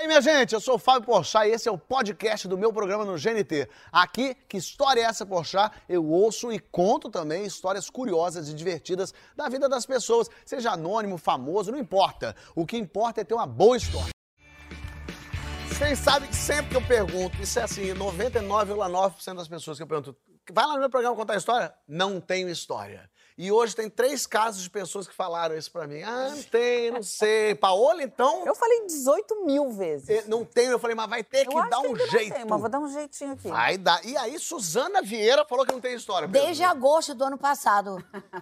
E aí, minha gente, eu sou o Fábio Porchat e esse é o podcast do meu programa no GNT. Aqui, que história é essa, Porchat? Eu ouço e conto também histórias curiosas e divertidas da vida das pessoas, seja anônimo, famoso, não importa. O que importa é ter uma boa história. Vocês sabem que sempre que eu pergunto, isso é assim, 99,9% das pessoas que eu pergunto, vai lá no meu programa contar história? Não tenho história. E hoje tem três casos de pessoas que falaram isso pra mim. Ah, não tem, não sei. Paola, então. Eu falei 18 mil vezes. eh, Não tenho. Eu falei, mas vai ter que Eu acho dar que um não jeito. tem, mas vou dar um jeitinho aqui. Vai dar. E aí, Suzana Vieira falou que não tem história. Pedro. Desde agosto do ano passado.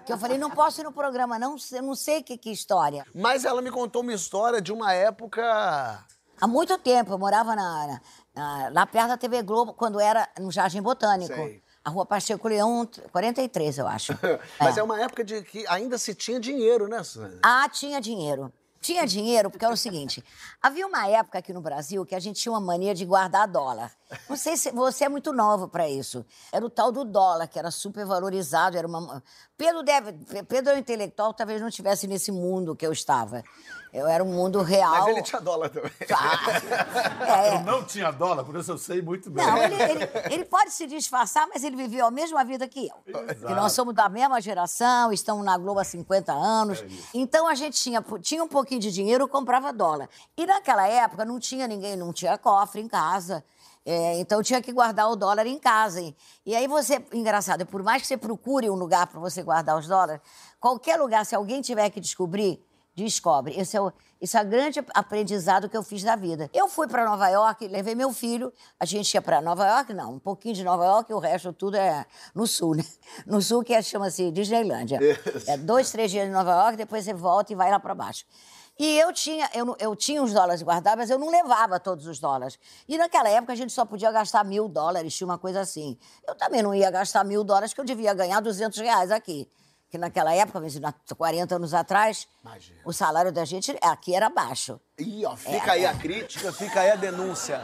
Que eu falei, não posso ir no programa, não, eu não sei que, que história. Mas ela me contou uma história de uma época. Há muito tempo, eu morava na, na- na- lá perto da TV Globo, quando era no Jardim Botânico. Sei. A rua Pacheco Leão, 43, eu acho. Mas é. É. uma época de que ainda se tinha dinheiro, né? Ah, tinha dinheiro. Tinha dinheiro porque era o seguinte: havia uma época aqui no Brasil que a gente tinha uma mania de guardar dólar. Não sei se você é muito novo para isso. Era o tal do dólar, que era super valorizado. Era uma... Pedro, deve... Pedro é um intelectual, talvez não estivesse nesse mundo que eu estava. Eu era um mundo real. Mas ele tinha dólar também. Ah, é, Eu não tinha dólar, por isso eu sei muito bem. Não, ele, ele- ele pode se disfarçar, mas ele viveu a mesma vida que eu. Que nós somos da mesma geração, estamos na Globo há 50 anos. então a gente tinha, tinha um pouquinho de dinheiro, comprava dólar. E naquela época não tinha ninguém, não tinha cofre em casa. É, então tinha que guardar o dólar em casa. E, e aí você, engraçado, por mais que você procure um lugar para você guardar os dólares, qualquer lugar, se alguém tiver que descobrir, descobre. Esse é o, esse é o grande aprendizado que eu fiz da vida. Eu fui para Nova York, levei meu filho, a gente ia para Nova York, não, um pouquinho de Nova York, o resto tudo é no sul, né? No sul que é- chama-se Disneylândia. É dois, três dias em Nova York, depois você volta e vai lá para baixo. E eu tinha, eu, eu tinha os dólares guardados, mas eu não levava todos os dólares. E naquela época a gente só podia gastar mil dólares, tinha uma coisa assim. Eu também não ia gastar mil dólares, que eu devia ganhar 200 reais aqui. Que naquela época, mas há 40 anos atrás, Imagina. o salário da gente aqui era baixo. Ih, ó, fica aí a crítica, fica aí a denúncia.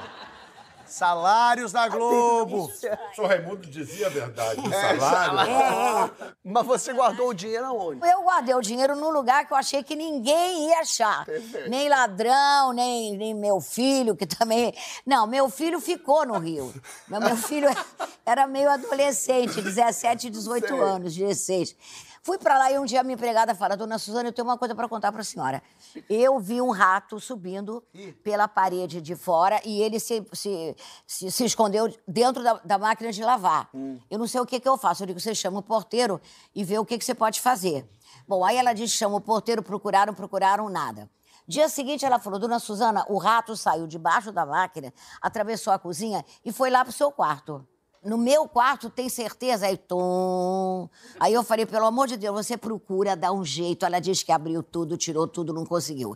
Salários da Globo. O senhor Raimundo dizia a verdade. O É, salário. Mas você guardou o dinheiro aonde? Eu guardei o dinheiro num lugar que eu achei que ninguém ia achar. Perfeito. Nem ladrão, nem, nem meu filho, que também. Não, meu filho ficou no Rio. Meu, meu filho era meio adolescente, 17, 18 Sei. anos, 16. Fui pra lá e um dia a minha empregada fala: Dona Suzana, eu tenho uma coisa pra contar pra senhora. Eu vi um rato subindo pela parede de fora e ele se, se, se, se escondeu dentro da, da máquina de lavar. Eu não sei o que, que eu faço. Eu digo: você chama o porteiro e vê o que, que você pode fazer. Bom, aí ela diz: chama o porteiro, procuraram, procuraram, nada. Dia seguinte, ela falou: Dona Suzana, o rato saiu debaixo da máquina, atravessou a cozinha e foi lá pro seu quarto. No meu quarto, tem certeza? Aí, tom. Aí eu falei, pelo amor de Deus, você procura dar um jeito. Ela diz que abriu tudo, tirou tudo, não conseguiu.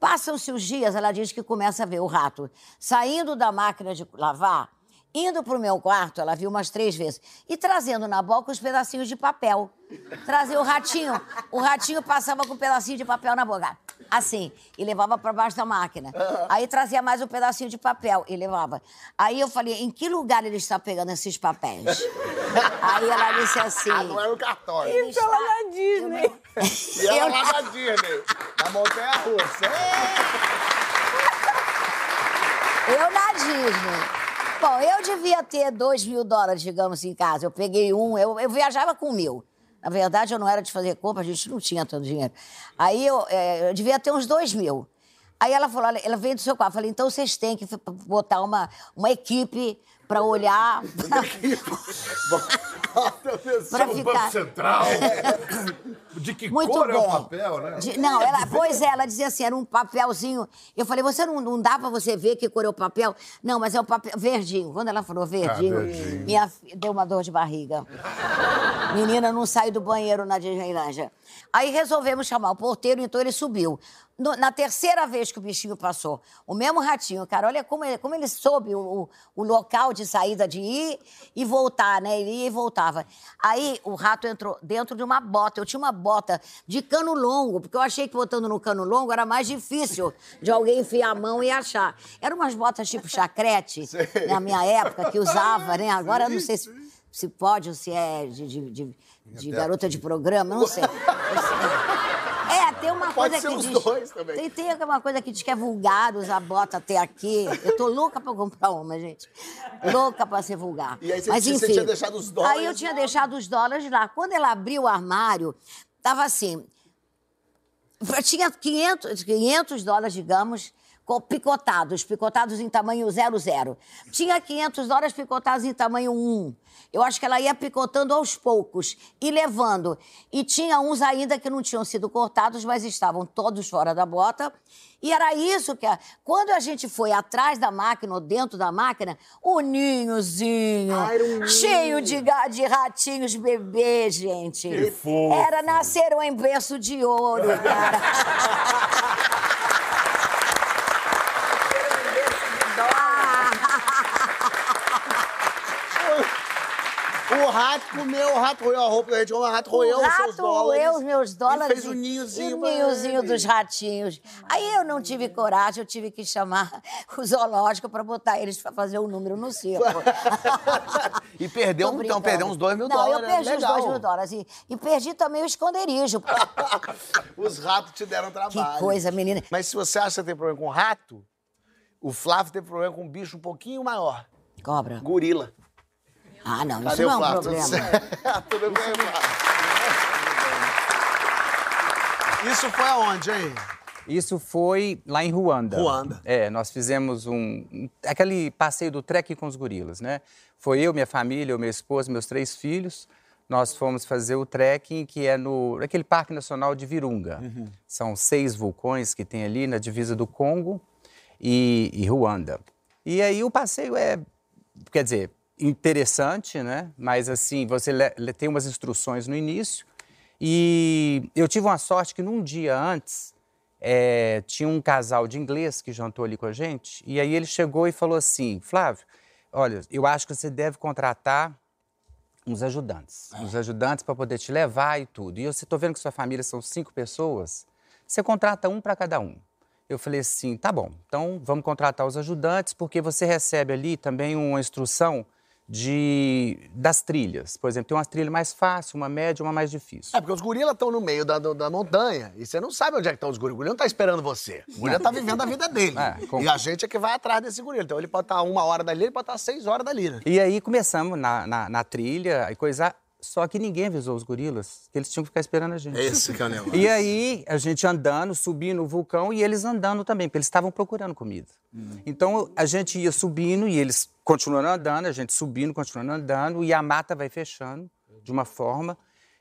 Passam-se os dias, ela diz que começa a ver o rato saindo da máquina de lavar, indo pro meu quarto, ela viu umas três vezes, e trazendo na boca os pedacinhos de papel. Trazia o ratinho. O ratinho passava com um pedacinho de papel na boca. Assim, e levava para baixo da máquina. Aí trazia mais um pedacinho de papel e levava. Aí eu falei, em que lugar ele está pegando esses papéis? Aí ela disse assim. Ah, não era o cartório. "Ele Isso ela está- na Disney. E ela lá na Disney, na Montanha Russa. Eu na Disney. Bom, eu devia ter dois mil dólares, digamos, em casa. Eu peguei um, eu, eu viajava com mil. Na verdade, eu não era de fazer compra, a gente não tinha tanto dinheiro. Aí eu, eh, eu devia ter uns dois mil. Aí ela falou, ela veio do seu quarto. Eu falei, então vocês têm que botar uma, uma equipe para olhar. Pra O ficar- Banco Central. De que Muito cor bem. é o papel, né? De- não, ela, pois é, ela dizia assim, era um papelzinho. Eu falei, você não, não dá pra você ver que cor é o papel? Não, mas é o papel verdinho. Quando ela falou verdinho, Ah, verdinho. minha fi- deu uma dor de barriga. Menina não sai do banheiro na Disneylândia. Aí resolvemos chamar o porteiro, então ele subiu. No- na terceira vez que o bichinho passou, o mesmo ratinho, cara, olha como ele, como ele soube o, o- o local de saída de ir e voltar, né? Ele ia e voltava. Aí o rato entrou dentro de uma bota. Eu tinha uma bota de cano longo, porque eu achei que botando no cano longo era mais difícil de alguém enfiar a mão e achar. Eram umas botas tipo chacrete, na minha época, que usava, né? Agora não sei se, se pode ou se é de, de- de- de garota de programa, não sei. É, Tem uma Pode coisa ser que os diz, dois também. Tem, tem uma coisa que diz que é vulgar usar bota até aqui. Eu tô louca pra comprar uma, gente. Louca pra ser vulgar. E aí você- Mas, você enfim, tinha deixado os dólares Aí eu tinha lá. deixado os dólares lá. Quando ela abriu o armário, tava assim... Tinha 500, 500 dólares, digamos, picotados, picotados em tamanho 00. Tinha 500 dólares picotados em tamanho 1. Eu acho que ela ia picotando aos poucos e levando. E tinha uns ainda que não tinham sido cortados, mas estavam todos fora da bota. E era isso que... a- Quando a gente foi atrás da máquina, ou dentro da máquina, o ninhozinho, Ah, um ninho. cheio de, de ratinhos bebês, gente. Que fofo. Era nasceram em berço de ouro, cara. O rato comeu, o rato roeu a roupa da gente, o rato roeu o os seus rato dólares. roeu os meus dólares. E fez o ninhozinho o pra ninhozinho dos ratinhos. Aí eu não tive coragem, eu tive que chamar o zoológico para botar eles para fazer o número no circo. e perdeu, Tô então, perdeu uns dois mil não, dólares. eu perdi legal. os dois mil dólares. E, e perdi também o esconderijo. Os ratos te deram trabalho. que coisa, menina. Mas se você acha que você tem problema com rato, o Flávio tem problema com um bicho um pouquinho maior. Cobra. Gorila. Ah, não, Cadê isso o não é um problema. Tudo bem, Flávio? Isso foi aonde, hein? Isso foi lá em Ruanda. Ruanda. É, nós fizemos um, um- aquele passeio do trekking com os gorilas, né? Foi eu, minha família, meu esposo, meus três filhos. Nós fomos fazer o trekking que é no naquele Parque Nacional de Virunga. São seis vulcões que tem ali na divisa do Congo e, e Ruanda. E aí o passeio é, quer dizer, interessante, né? Mas assim, você tem umas instruções no início. E eu tive uma sorte que num dia antes é, tinha um casal de inglês que jantou ali com a gente. E aí ele chegou e falou assim: Flávio, olha, eu acho que você deve contratar uns ajudantes. Uns ajudantes para poder te levar e tudo. E eu estou vendo que sua família são cinco pessoas. Você contrata um para cada um. Eu falei assim: tá bom, então vamos contratar os ajudantes, porque você recebe ali também uma instrução de, das trilhas. Por exemplo, tem uma trilha mais fácil, uma média, uma mais difícil. É, porque os gorilas estão no meio da, do- da montanha e você não sabe onde é que estão os gorilas. O gorila não tá esperando você. O gorila tá vivendo a vida dele. É, com- E a gente é que vai atrás desse gorila. Então ele pode estar uma hora dali, ele pode estar seis horas dali, né? E aí começamos na, na, na trilha e coisa. Só que ninguém avisou os gorilas que eles tinham que ficar esperando a gente. Esse que é o negócio. E aí, a gente andando, subindo o vulcão e eles andando também, porque eles estavam procurando comida. Então, a gente ia subindo e eles continuando andando, a gente subindo, continuando andando, e a mata vai fechando de uma forma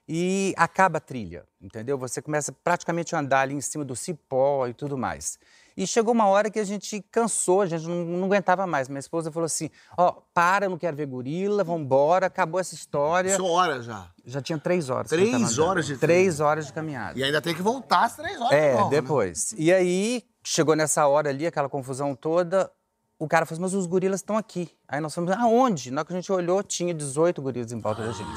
e acaba a trilha, entendeu? Você começa praticamente a andar ali em cima do cipó e tudo mais. E chegou uma hora que a gente cansou, a gente não, não aguentava mais. Minha esposa falou assim: ó, para, eu não quero ver gorila, vambora, acabou essa história. São horas já. Já tinha três horas. Três horas de Três horas de caminhada. E ainda tem que voltar às três horas. de É, novo, né? depois. E aí, chegou nessa hora ali, aquela confusão toda, o cara falou assim, mas os gorilas estão aqui. Aí nós falamos, aonde? Na hora que a gente olhou, tinha 18 gorilas em volta da gente.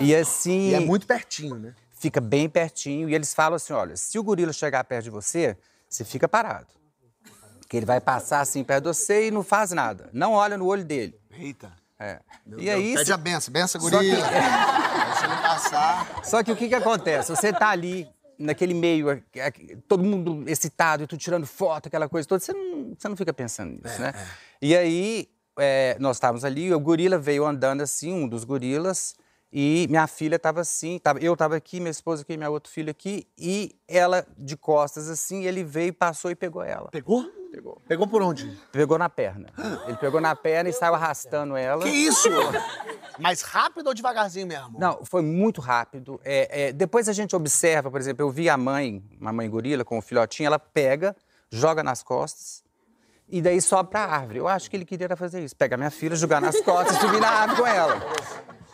E assim, E é muito pertinho, né? fica bem pertinho, e eles falam assim, olha, se o gorila chegar perto de você, você fica parado. Que ele vai passar assim perto de você e não faz nada. Não olha no olho dele. Eita. É. Meu e Deus, aí, Pede se- a benção, benção, Só gorila. que- Se ele passar... Só que o que, que acontece? Você tá ali, naquele meio, é, é, todo mundo excitado, e tu tirando foto, aquela coisa toda, você não, você não fica pensando nisso, né? E aí, é, nós estávamos ali, o gorila veio andando assim, um dos gorilas, e minha filha estava assim, tava, eu estava aqui, minha esposa aqui, minha outra filha aqui, e ela de costas assim, ele veio, passou e pegou ela. Pegou? Pegou. Pegou por onde? Pegou na perna. Ele pegou na perna e saiu arrastando ela. Que isso? Mais rápido ou devagarzinho mesmo? Não, foi muito rápido. É, é, depois a gente observa, por exemplo, eu vi a mãe, uma mãe gorila com o filhotinho, ela pega, joga nas costas e daí sobe pra árvore. Eu acho que ele queria fazer isso, pegar minha filha, jogar nas costas e subir na árvore com ela.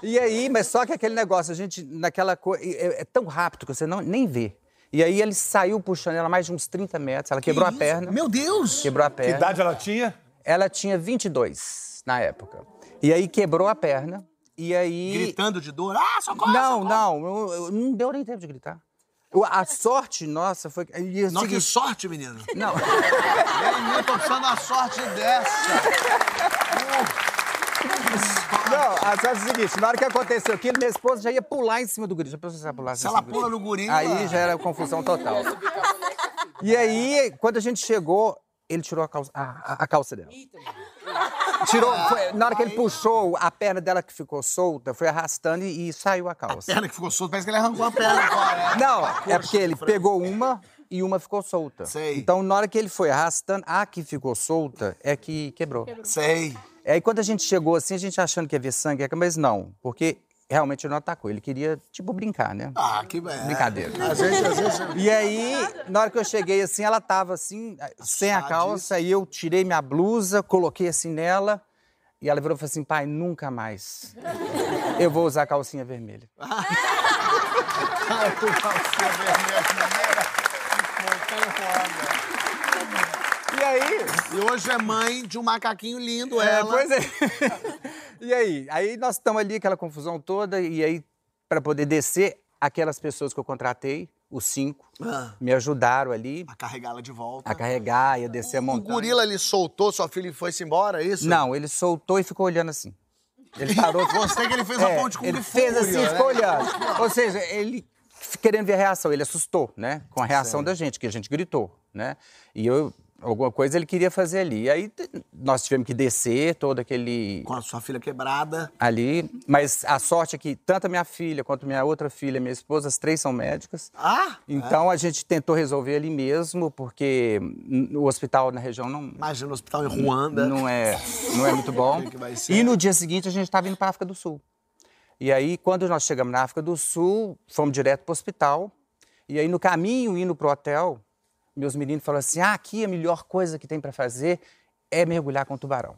E aí, mas só que aquele negócio, a gente, naquela coisa, é, é tão rápido que você não, nem vê. E aí ele saiu puxando ela mais de uns 30 metros, ela quebrou a isso? perna. Meu Deus! Quebrou a Que perna. idade ela tinha? Ela tinha 22 na época. E aí quebrou a perna. E aí. Gritando de dor. Ah, socorro! Não, socorro. não, eu- eu- não deu nem tempo de gritar. Eu- a sorte nossa foi. e o Nossa, que sorte, menino. Não, Eu tô precisando da sorte dessa. Não, a sorte é o seguinte, na hora que aconteceu aquilo, minha esposa já ia pular em cima do gorila. Já pensou se ela pulasse Se ela pula no gorila- Aí já era confusão total. E aí, quando a gente chegou, ele tirou a calça, a, a- a calça dela. Tirou, foi- na hora que ele puxou, a perna dela que ficou solta, foi arrastando e, e saiu a calça. Perna que ficou solta, parece que ele arrancou a perna agora. Não, é porque ele pegou uma e uma ficou solta. Sei. Então, na hora que ele foi arrastando, a que ficou solta é que quebrou. Sei. Aí quando a gente chegou assim, a gente achando que ia ver sangue, mas não, porque realmente ele não atacou. Ele queria, tipo, brincar, né? Ah, que é. Brincadeira. Às vezes... E aí, na hora que eu cheguei assim, ela tava assim, sem a calça, e eu tirei minha blusa, coloquei assim nela, e ela virou e falou assim: pai, nunca mais. Eu vou usar calcinha vermelha. E aí, E hoje é mãe de um macaquinho lindo, É, ela. pois é. e aí? Aí nós estamos ali, aquela confusão toda, e aí, para poder descer, aquelas pessoas que eu contratei, os cinco, Ah. me ajudaram ali A carregá-la de volta. a carregar, ia descer a O montanha. gorila, ele soltou sua filha e foi-se embora, é isso? Não, ele soltou e ficou olhando assim. Ele parou. Você que ele fez É, ponte com Ele o fez assim, né? ficou olhando. Ou seja, ele querendo ver a reação, ele assustou, né? Com a reação da gente, que a gente gritou, né? E eu, alguma coisa ele queria fazer ali. E aí nós tivemos que descer todo aquele Com a sua filha quebrada. ali, mas a sorte é que tanto a minha filha quanto minha outra filha, minha esposa, as três são médicas. Ah! Então a gente tentou resolver ali mesmo, porque o hospital na região não Imagina o hospital em Ruanda. não é, não é muito bom. E no dia seguinte a gente estava indo para a África do Sul. E aí, quando nós chegamos na África do Sul, fomos direto para o hospital. E aí, no caminho, indo para o hotel, meus meninos falaram assim: ah, aqui a melhor coisa que tem para fazer é mergulhar com tubarão.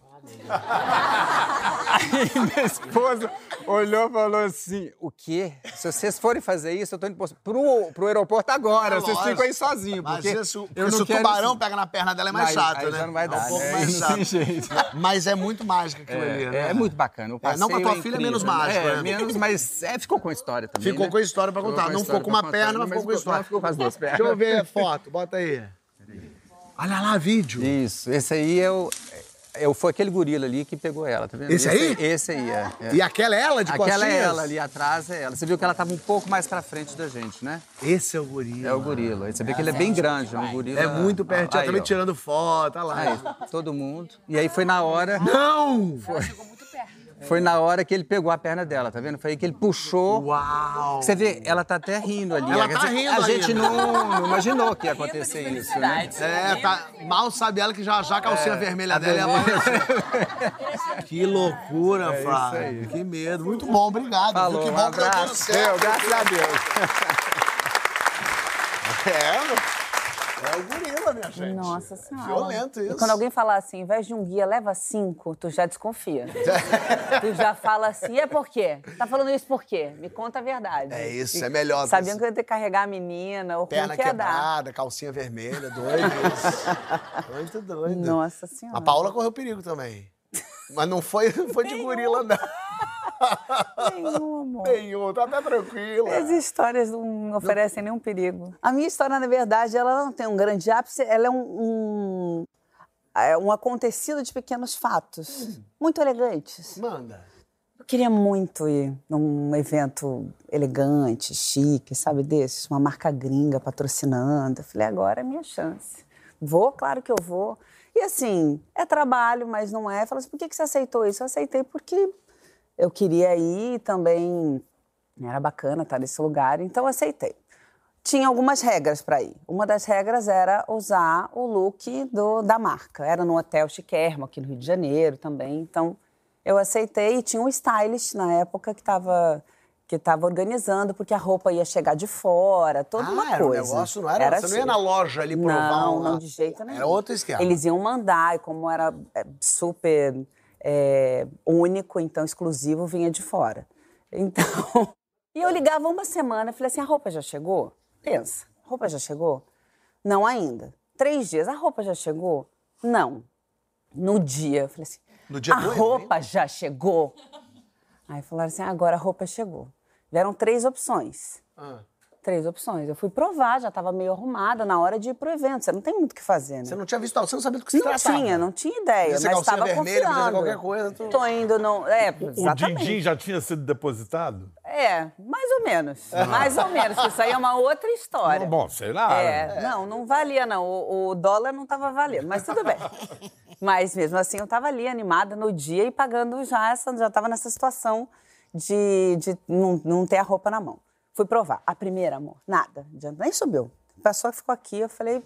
Aí minha esposa olhou e falou assim: o quê? Se vocês forem fazer isso, eu tô indo pro, pro aeroporto agora. É vocês lógico. ficam aí sozinhos. Mas Porque isso, porque se o tubarão isso. pega na perna dela é mais Aí- chato, aí né? já não vai É um dar, pouco né? mais Aí não tem chato. jeito. Mas é muito mágico aquilo É, ali, né? é muito bacana. O É, não, com a tua filha é menos incrível, mágico, É, né? menos, mas é, ficou com história também. Ficou né? com história pra contar. Não ficou com uma perna, mas ficou com história. ficou com as duas pernas. Deixa eu ver a foto, bota aí. Olha lá, vídeo. Isso, esse aí é o, é o- foi aquele gorila ali que pegou ela, tá vendo? Esse aí? Esse aí, é. é. E aquela é ela de Aquela é costinhas? ela ali atrás, é ela. Você viu que ela tava um pouco mais pra frente da gente, né? Esse é o gorila. É o gorila. Você vê que ele é bem grande, é um gorila. É muito pertinho. Aí, Também ó. tirando foto, olha lá. Aí, todo mundo. E aí foi na hora, Não! foi na hora que ele pegou a perna dela, tá vendo? Foi aí que ele puxou. Uau! Você vê, ela tá até rindo ali. Ela Quer tá dizer, rindo A gente não, não imaginou que ia acontecer isso, né? É, tá, mal sabe ela que já já a calcinha vermelha a dela ia vermelha. aparecer. que loucura, É isso Flávio. aí. Que medo. Muito bom, obrigado. viu? Falou, que um bom que deu tudo abraço. certo. Deu, graças a Deus. É, meu. É o gorila, minha gente. Nossa senhora. Violento isso. E quando alguém falar assim, ao invés de um guia, leva cinco, tu já desconfia. tu já fala assim, é por quê? Tá falando isso por quê? Me conta a verdade. É isso, é melhor. Sabiam que eu ia ter que carregar a menina, ou Perna como que ia dar. quebrada, calcinha vermelha, doido isso. Muito doido. Nossa senhora. A Paula correu perigo também. Mas não foi, não foi de gorila, não. Nenhum, amor. Nenhum, tá até tranquila. As histórias não oferecem nenhum perigo. A minha história, na verdade, ela não tem um grande ápice, ela é um, um, é um acontecido de pequenos fatos, muito elegantes. Manda. Eu queria muito ir num evento elegante, chique, sabe desses? Uma marca gringa patrocinando. Eu falei, agora é minha chance. Vou, claro que eu vou. E assim, é trabalho, mas não é. Falei assim, por que que você aceitou isso? Eu aceitei porque eu queria ir também era bacana estar nesse lugar, então eu aceitei. Tinha algumas regras para ir. Uma das regras era usar o look do, da marca. Era no Hotel Chiquermo, aqui no Rio de Janeiro também. Então, eu aceitei e tinha um stylist na época que estava que estava organizando, porque a roupa ia chegar de fora, toda Ah, uma era um coisa. negócio, não era- você não ia chique. na loja ali provar Não, uma- não, de jeito nenhum. Era outro esquema. Eles iam mandar, e como era é, super é, único, então exclusivo, vinha de fora. Então, e eu ligava uma semana, falei assim, a roupa já chegou? Pensa, a roupa já chegou? Não ainda. Três dias, a roupa já chegou? Não. No dia, eu falei assim, No dia a do roupa já chegou? Aí falaram assim, agora a roupa chegou. Vieram três opções. Ah. Três opções. Eu fui provar, já estava meio arrumada na hora de ir pro evento. Você não tem muito o que fazer, né? Você não tinha visto, você não sabia do que se Não tratava. tinha, não tinha ideia, ser mas estava vermelha, confiando. qualquer coisa, tu- Tô indo no... É, O din-din já tinha sido depositado? É, mais ou menos. Mais ou menos. Isso aí é uma outra história. Bom, sei lá. É, não, não valia, não. O, o dólar não estava valendo, mas tudo bem. Mas mesmo assim, eu estava ali animada no dia e pagando já essa, já estava nessa situação de, de não, não ter a roupa na mão. Fui provar. A primeira, amor, nada. Nem subiu. A pessoa ficou aqui, eu falei.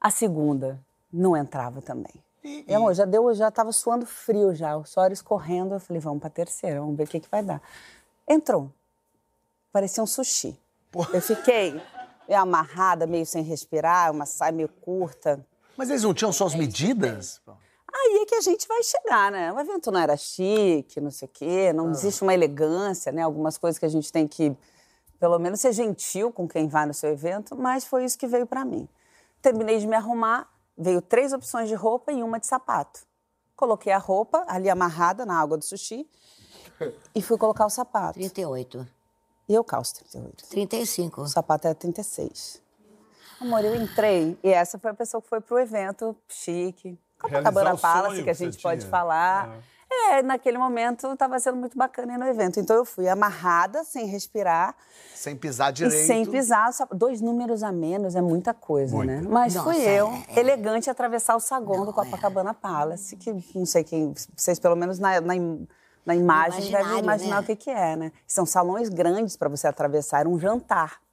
A segunda não entrava também. E, amor, já deu, já estava suando frio já, o suor escorrendo. Eu falei, vamos para a terceira, vamos ver o que, que vai dar. Entrou. Parecia um sushi. Eu fiquei meio amarrada, meio sem respirar, uma saia meio curta. Mas eles não tinham só as medidas? Aí é que a gente vai chegar, né? O evento não era chique, não sei o quê, não existe uma elegância, né? Algumas coisas que a gente tem que, pelo menos, ser gentil com quem vai no seu evento, mas foi isso que veio pra mim. Terminei de me arrumar, veio três opções de roupa e uma de sapato. Coloquei a roupa ali amarrada na água do sushi e fui colocar o sapato. 38. E eu calço 38. 35. O sapato é 36. Amor, eu entrei e essa foi a pessoa que foi pro evento chique. Copacabana Palace, que a gente pode tinha. falar. É, naquele momento estava sendo muito bacana ir no evento. Então eu fui amarrada, sem respirar Sem pisar direito. e sem pisar. Só- Dois números a menos é muita coisa, né? Mas Nossa, fui eu, é, é. elegante, atravessar o saguão do Copacabana Palace, que não sei quem, vocês pelo menos na, na, na imagem devem imaginar né? o que, que é, né? São salões grandes para você atravessar, era um jantar.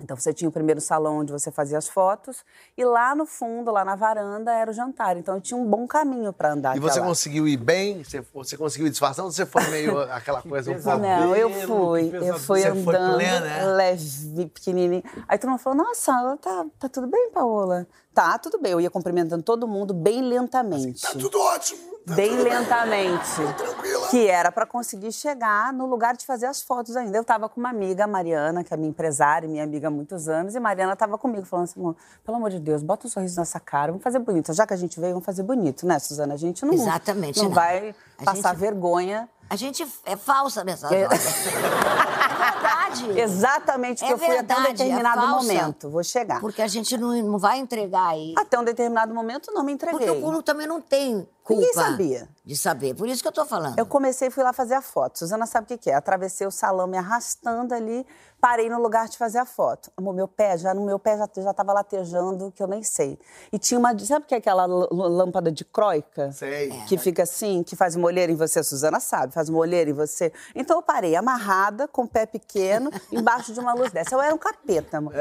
Então você tinha o primeiro salão onde você fazia as fotos e lá no fundo, lá na varanda, era o jantar. Então eu tinha um bom caminho para andar. E você lá. conseguiu ir bem? Você, você conseguiu ir disfarçando ou você foi meio aquela coisa um pouco... Não, eu fui, eu fui Você foi andando plena, é? leve, pequenininha. Aí todo mundo falou, nossa, ela tá, tá tudo bem, Paola? Tá, tudo bem. Eu ia cumprimentando todo mundo bem lentamente. Tá tudo ótimo. tá Bem tudo bem. lentamente. tranquila. Que era para conseguir chegar no lugar de fazer as fotos ainda. Eu estava com uma amiga, a Mariana, que é minha empresária, e minha amiga há muitos anos, e Mariana estava comigo, falando assim, "Amor, pelo amor de Deus, bota um sorriso nessa cara, vamos fazer bonito. Já que a gente veio, vamos fazer bonito, né, Suzana? A gente não, Exatamente, não né? vai A passar gente- vergonha. A gente é falsa nessas É. horas. É verdade. Exatamente, porque É eu fui até um é determinado falsa. momento. Vou chegar. Porque a gente não, não vai entregar aí. Até um determinado momento, não me entreguei. Porque o público também não tem culpa. Ninguém sabia. De saber. Por isso que eu tô falando. Eu comecei e fui lá fazer a foto. Suzana sabe o que que é. Atravessei o salão me arrastando ali, parei no lugar de fazer a foto. Amor, meu pé, já no meu pé já, já tava latejando, que eu nem sei. E tinha uma. Sabe o que é aquela lâmpada de croica? Sei. Que fica assim, que faz uma olheira em você, a Suzana sabe, faz uma olheira em você. Então eu parei amarrada, com o pé pequeno, embaixo de uma luz dessa. Eu era um capeta, amor.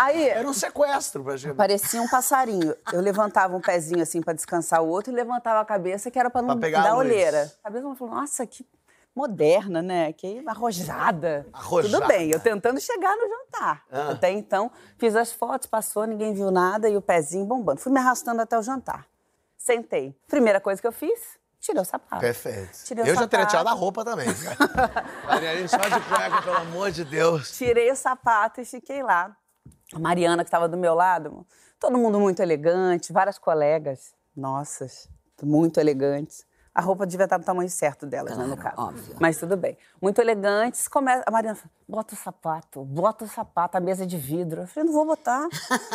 Aí. Era um sequestro pra gente. Parecia um passarinho. Eu levantava um pezinho assim para descansar o outro e levantava a cabeça, que era para não Pra pegar a dar luz. olheira. A cabeça falou, nossa, que moderna, né? Que arrojada. Arrojada. Tudo bem, eu tentando chegar no jantar. Ah. Até então, fiz as fotos, passou, ninguém viu nada e o pezinho bombando. Fui me arrastando até o jantar. Sentei. Primeira coisa que eu fiz, tirei o sapato. Perfeito. Tirei o eu já teria sapato. tirado a roupa também. Mariana, só de cueca, pelo amor de Deus. Tirei o sapato e fiquei lá. A Mariana, que estava do meu lado, todo mundo muito elegante, várias colegas, nossas, muito elegantes. A roupa devia estar no tamanho certo delas, né, no Claro, caso. óbvio. Mas tudo bem. Muito elegantes. Começa... A Mariana fala, bota o sapato, bota o sapato, a mesa é de vidro. Eu falei, não vou botar,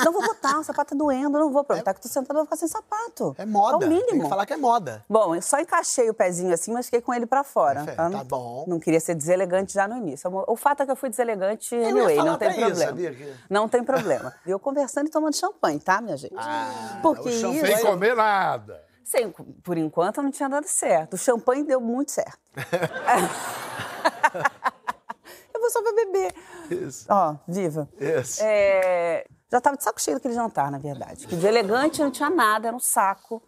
não vou botar, o sapato tá doendo, não vou. Aproveitar que tô sentada, eu vou ficar sem sapato. É moda. É o mínimo. Tem que falar que é moda. Bom, eu só encaixei o pezinho assim, mas fiquei com ele pra fora. Perfeito, não- tá bom. Não queria ser deselegante já no início. O fato é que eu fui deselegante anyway, não tem até isso, problema. sabia que- Não tem problema. E eu conversando e tomando champanhe, tá, minha gente? Porque o champanhe isso... Sem comer nada. Sem- por enquanto não tinha dado certo. O champanhe deu muito certo. eu vou só pra beber. Isso. Ó, viva. Isso. É, já tava de saco cheio daquele jantar, na verdade. Que de elegante não tinha nada, era um saco.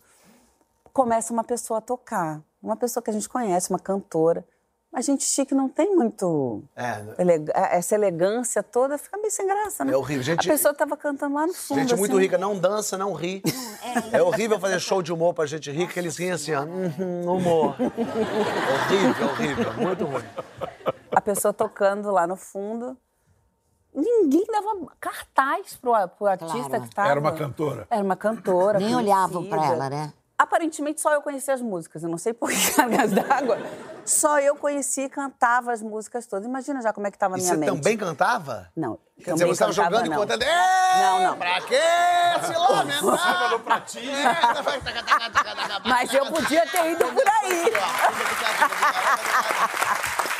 Começa uma pessoa a tocar. Uma pessoa que a gente conhece, uma cantora. A gente chique não tem muito. É. eleg- Essa elegância toda fica meio sem graça, né? É horrível. Gente- a pessoa tava cantando lá no fundo. Gente muito assim. rica não dança, não ri. É horrível fazer show de humor pra gente rir, que eles riem assim, ó. "Uhum, humor. horrível, horrível. Muito ruim. a pessoa tocando lá no fundo. Ninguém dava cartaz pro, pro artista Claro. que estava. Era uma cantora. Era uma cantora. Nem conhecida. olhavam pra ela, né? Aparentemente só eu conhecia as músicas. Eu não sei por que cargas d'água. Só eu conhecia e cantava as músicas todas. Imagina já como é que tava a minha você mente. também cantava? Não. Quer dizer, você estava jogando não. e contando. "Ei, Não, não. Pra que se lamentar? no pratinho. Mas eu podia ter ido por aí.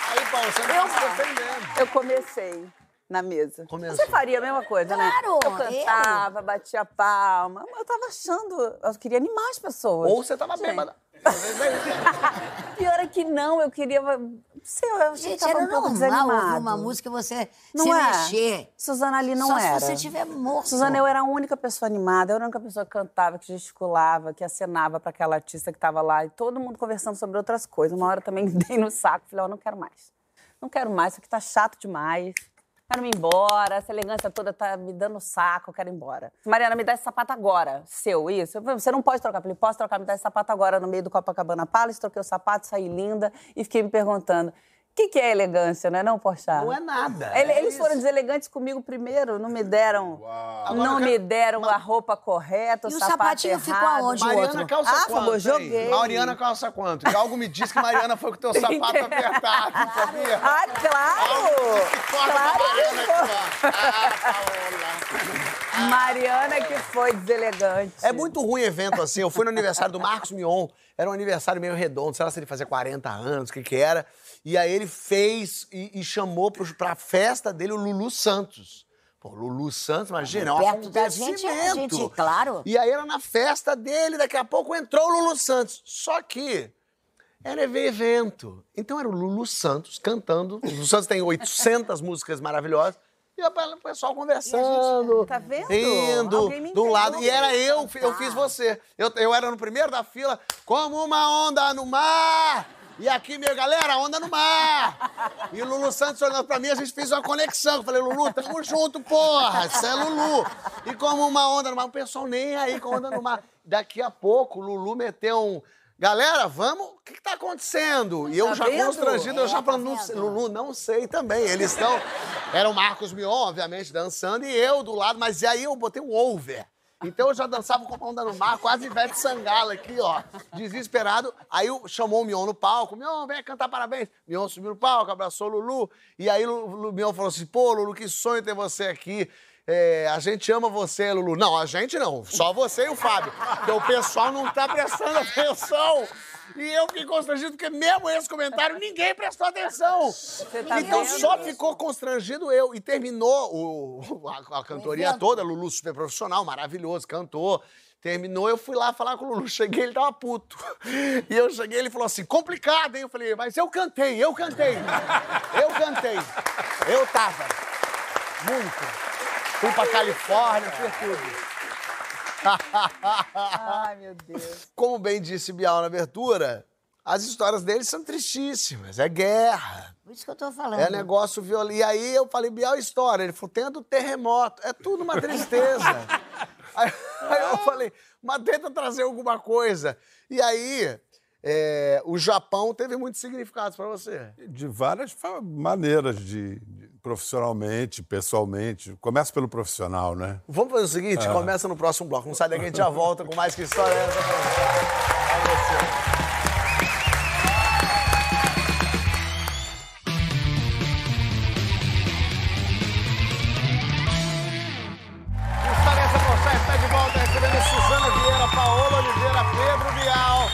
Aí, Paulo, você não tá se defendendo. Eu comecei na mesa. Começou. Você faria a mesma coisa, né? Claro, Eu cantava, batia palma. Eu tava achando... Eu queria animar as pessoas. Ou você tava Gente. bêbada. Pior é que não, eu queria... Não sei, eu achei Gente, que tava era um pouco normal ouvir uma música e você Não se é? mexer. Suzana ali não Só era. se você estiver morto. Suzana, eu era a única pessoa animada, eu era a única pessoa que cantava, que gesticulava, que acenava para aquela artista que estava lá. E todo mundo conversando sobre outras coisas. Uma hora também dei no saco, falei, ó, não quero mais. Não quero mais, isso aqui tá chato demais. Quero ir embora, essa elegância toda tá me dando saco, quero ir embora. Mariana, me dá esse sapato agora. Seu, isso. Você não pode trocar. Eu falei, posso trocar, me dá esse sapato agora no meio do Copacabana Palace. Troquei o sapato, saí linda e fiquei me perguntando, que, que é elegância, não é não, Porchat? Não é nada. Ele- é eles isso. foram deselegantes comigo primeiro, não me deram, Agora não me deram a roupa correta, o, E o sapato sapatinho ficou errado. aonde? o Mariana outro. calça Ah, quanto? aí? joguei. Mariana calça quanto? Que algo me diz que Mariana foi com o teu sapato apertado, sabia? Ah, claro! Claro que aqui, ó. Ah, Paola. Mariana que foi deselegante. É muito ruim evento assim. Eu fui no aniversário do Marcos Mion. Era um aniversário meio redondo, sei lá se ele fazia 40 anos, o que que era. E aí ele fez e, e chamou pro, pra festa dele o Lulu Santos. Pô, Lulu Santos, imagina, é um Perto da gente, gente, claro. E aí era na festa dele, daqui a pouco entrou o Lulu Santos. Só que era evento. Então era o Lulu Santos cantando. O Lulu Santos tem 800 músicas maravilhosas. E o pessoal conversando. Tá vendo? Indo do lado. E era eu, eu fiz você. Eu, eu era no primeiro da fila, como uma onda no mar. E aqui, minha galera, onda no mar. E o Lulu Santos olhando pra mim, a gente fez uma conexão. Eu falei, Lulu, tamo junto, porra. Isso é Lulu. E como uma onda no mar, o pessoal nem aí com onda no mar. Daqui a pouco, o Lulu meteu um. Galera, vamos. O que, que tá acontecendo? E eu Tá já vendo? constrangido, eu É, já tá falando, Lulu, não sei também. Eles estão. Era o Marcos Mion, obviamente, dançando, e eu do lado, mas aí eu botei um over. Então eu já dançava com a onda no mar, quase Ivete Sangala aqui, ó, desesperado. Aí chamou o Mion no palco, Mion, vem cantar parabéns. Mion subiu no palco, abraçou o Lulu, e aí o Mion falou assim, pô, Lulu, que sonho ter você aqui. É, a gente ama você, Lulu. Não, a gente não, só você e o Fábio. Porque o pessoal não tá prestando atenção. E eu fiquei constrangido, porque mesmo esse comentário, ninguém prestou atenção. tá então vendo? só ficou constrangido eu. E terminou o, a, a cantoria toda, Lulu super profissional, maravilhoso, cantou. Terminou, eu fui lá falar com o Lulu. Cheguei, ele tava puto. E eu cheguei, ele falou assim, complicado, hein? Eu falei, mas eu cantei, eu cantei. Eu cantei. Eu tava. Muito. Fui pra Califórnia, fiz tudo. Ai, meu Deus. Como bem disse Bial na abertura, as histórias deles são tristíssimas. É guerra. Por isso que eu tô falando. É negócio violento. E aí eu falei, Bial, história. Ele falou, tendo terremoto. É tudo uma tristeza. aí, aí eu falei, mas tenta trazer alguma coisa. E aí, é, o Japão teve muitos significados pra você. De várias maneiras, de- profissionalmente, pessoalmente. Começa pelo profissional, né? Vamos fazer o seguinte, começa no próximo bloco. Não sai daqui, a gente já volta com mais que história é essa pra você. Você. É essa Porchat está de volta recebendo Suzana Vieira, Paola Oliveira, Pedro Bial.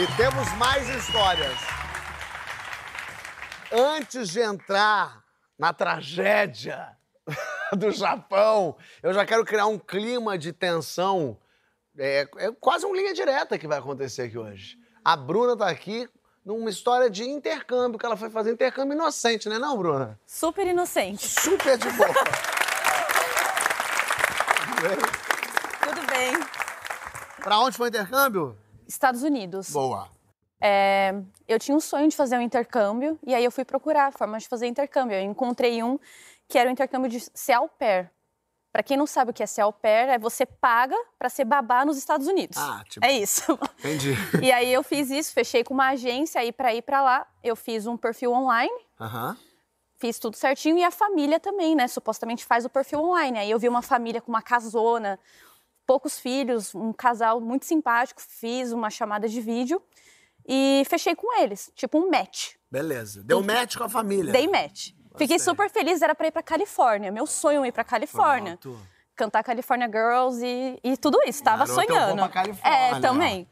E temos mais histórias. Antes de entrar na tragédia do Japão, eu já quero criar um clima de tensão. É, é quase uma linha direta que vai acontecer aqui hoje. A Bruna tá aqui numa história de intercâmbio, que ela foi fazer intercâmbio inocente, né não, Bruna? Super inocente. Super de boa. Tudo bem. pra onde foi o intercâmbio? Estados Unidos. Boa. É, eu tinha um sonho de fazer um intercâmbio e aí eu fui procurar formas de fazer intercâmbio. Eu encontrei um que era o intercâmbio de ser au pair. Para quem não sabe o que é ser au pair, é você paga para ser babá nos Estados Unidos. Ah, tipo- É isso. Entendi. e aí eu fiz isso, fechei com uma agência aí para ir para lá. Eu fiz um perfil online, Aham. fiz tudo certinho e a família também, né? Supostamente faz o perfil online. Aí eu vi uma família com uma casona, poucos filhos, um casal muito simpático, fiz uma chamada de vídeo e fechei com eles, tipo um match. Beleza. Deu match com a família. Dei match. Fiquei super feliz, era pra ir pra Califórnia. Meu sonho é ir pra Califórnia. Pronto. Cantar California Girls e, e tudo isso. Tava Garota, eu vou sonhando. pra Califórnia. É, também.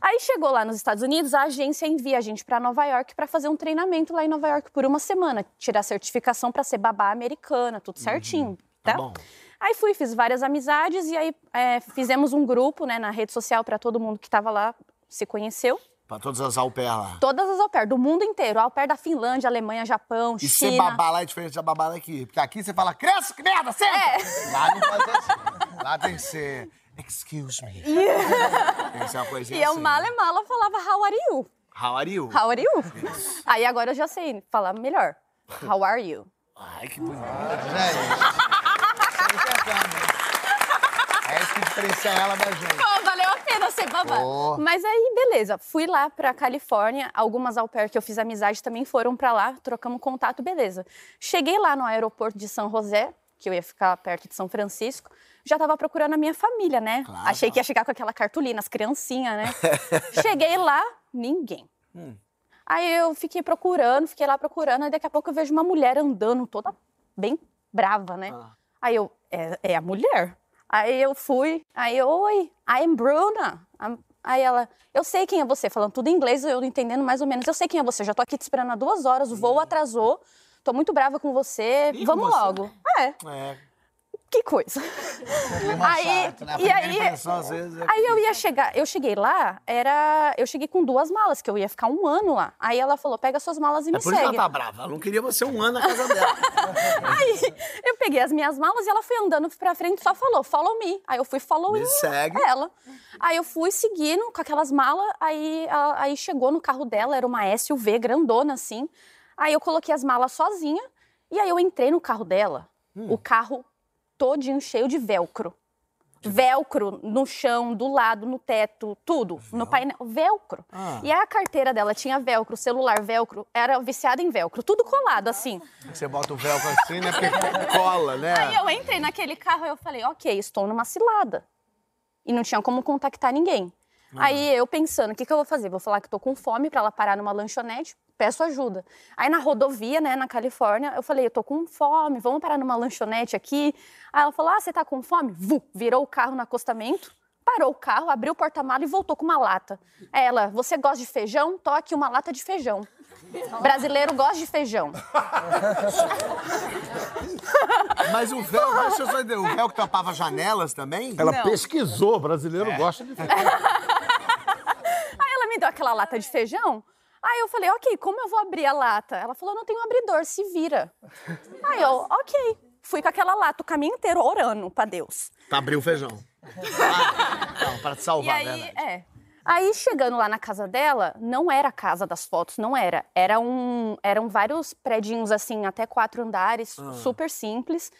Aí chegou lá nos Estados Unidos, a agência envia a gente pra Nova York pra fazer um treinamento lá em Nova York por uma semana, tirar certificação pra ser babá americana, tudo certinho, tá? Tá bom. Aí fui, fiz várias amizades e aí é, fizemos um grupo, né, na rede social pra todo mundo que tava lá se conheceu. Pra todas as au pair lá. Todas as au pair, do mundo inteiro. Au pair da Finlândia, Alemanha, Japão, E China. ser babá lá é diferente da babá daqui. Porque aqui você fala, cresce, que merda, senta! Lá não ser assim. Lá tem que ser, excuse me. Tem que ser uma coisinha E eu assim. mala e mala falava how are you? How are you? How are you? Aí agora eu já sei falar melhor. How are you? Ai, que bonito, gente. Isso é. É isso que diferencia ela da gente. Pô, pena ser babá. Pô. Mas aí, beleza. Fui lá pra Califórnia. Algumas au pair que eu fiz amizade também foram pra lá. Trocamos contato, beleza. Cheguei lá no aeroporto de São José, que eu ia ficar perto de São Francisco. Já tava procurando a minha família, né? Claro. Achei que ia chegar com aquela cartolina, as criancinhas, né? Cheguei lá, ninguém. Hum. Aí eu fiquei procurando, fiquei lá procurando, aí daqui a pouco eu vejo uma mulher andando toda bem brava, né? Ah. Aí eu, é, é a mulher. Aí eu fui, aí eu, oi, I'm Bruna. I'm- Aí ela, eu sei quem é você, falando tudo em inglês, eu entendendo mais ou menos. Eu sei quem é você, já tô aqui te esperando há duas horas, o voo atrasou, tô muito brava com você, Ih, vamos você? logo. É, É, que coisa. Aí, chato, né? E aí, é aí eu ia chegar, eu cheguei lá, era, eu cheguei com duas malas, que eu ia ficar um ano lá. Aí ela falou, pega suas malas e É me por isso que ela segue. tá brava. Ela não queria você um ano na casa dela. Aí eu peguei as minhas malas e ela foi andando pra frente e só falou, follow me. Aí eu fui following Me segue. ela. Aí eu fui seguindo com aquelas malas, aí, aí chegou no carro dela, era uma SUV grandona assim. Aí eu coloquei as malas sozinha e aí eu entrei no carro dela, Hum. o carro todinho cheio de velcro. Velcro no chão, do lado, no teto, tudo. No painel. Velcro. Ah. E a carteira dela tinha velcro, celular velcro, era viciada em velcro, tudo colado assim. Você bota o velcro assim, né? Porque cola, né? Aí eu entrei naquele carro e eu falei, ok, estou numa cilada. E não tinha como contactar ninguém. Aí eu pensando, o que, que eu vou fazer? Vou falar que estou com fome para ela parar numa lanchonete, peço ajuda. Aí na rodovia, né, na Califórnia, eu falei, eu tô com fome, vamos parar numa lanchonete aqui. Aí ela falou, ah, você tá com fome? Vu, virou o carro no acostamento, parou o carro, abriu o porta-malas e voltou com uma lata. Aí ela, você gosta de feijão? Tô aqui uma lata de feijão. Brasileiro gosta de feijão. Mas o véu, deixa eu só entender, o véu que tampava janelas também? Ela Não. pesquisou, brasileiro gosta de ela me deu aquela lata de feijão. Aí eu falei, ok, como eu vou abrir a lata? Ela falou, não tem um abridor, se vira. Aí eu, ok. Fui com aquela lata o caminho inteiro orando pra Deus. Pra abrir o feijão. Ah, não, pra te E salvar, aí, né? é. Aí chegando lá na casa dela, não era a casa das fotos, não era. Era um, eram vários predinhos assim, até quatro andares, super simples.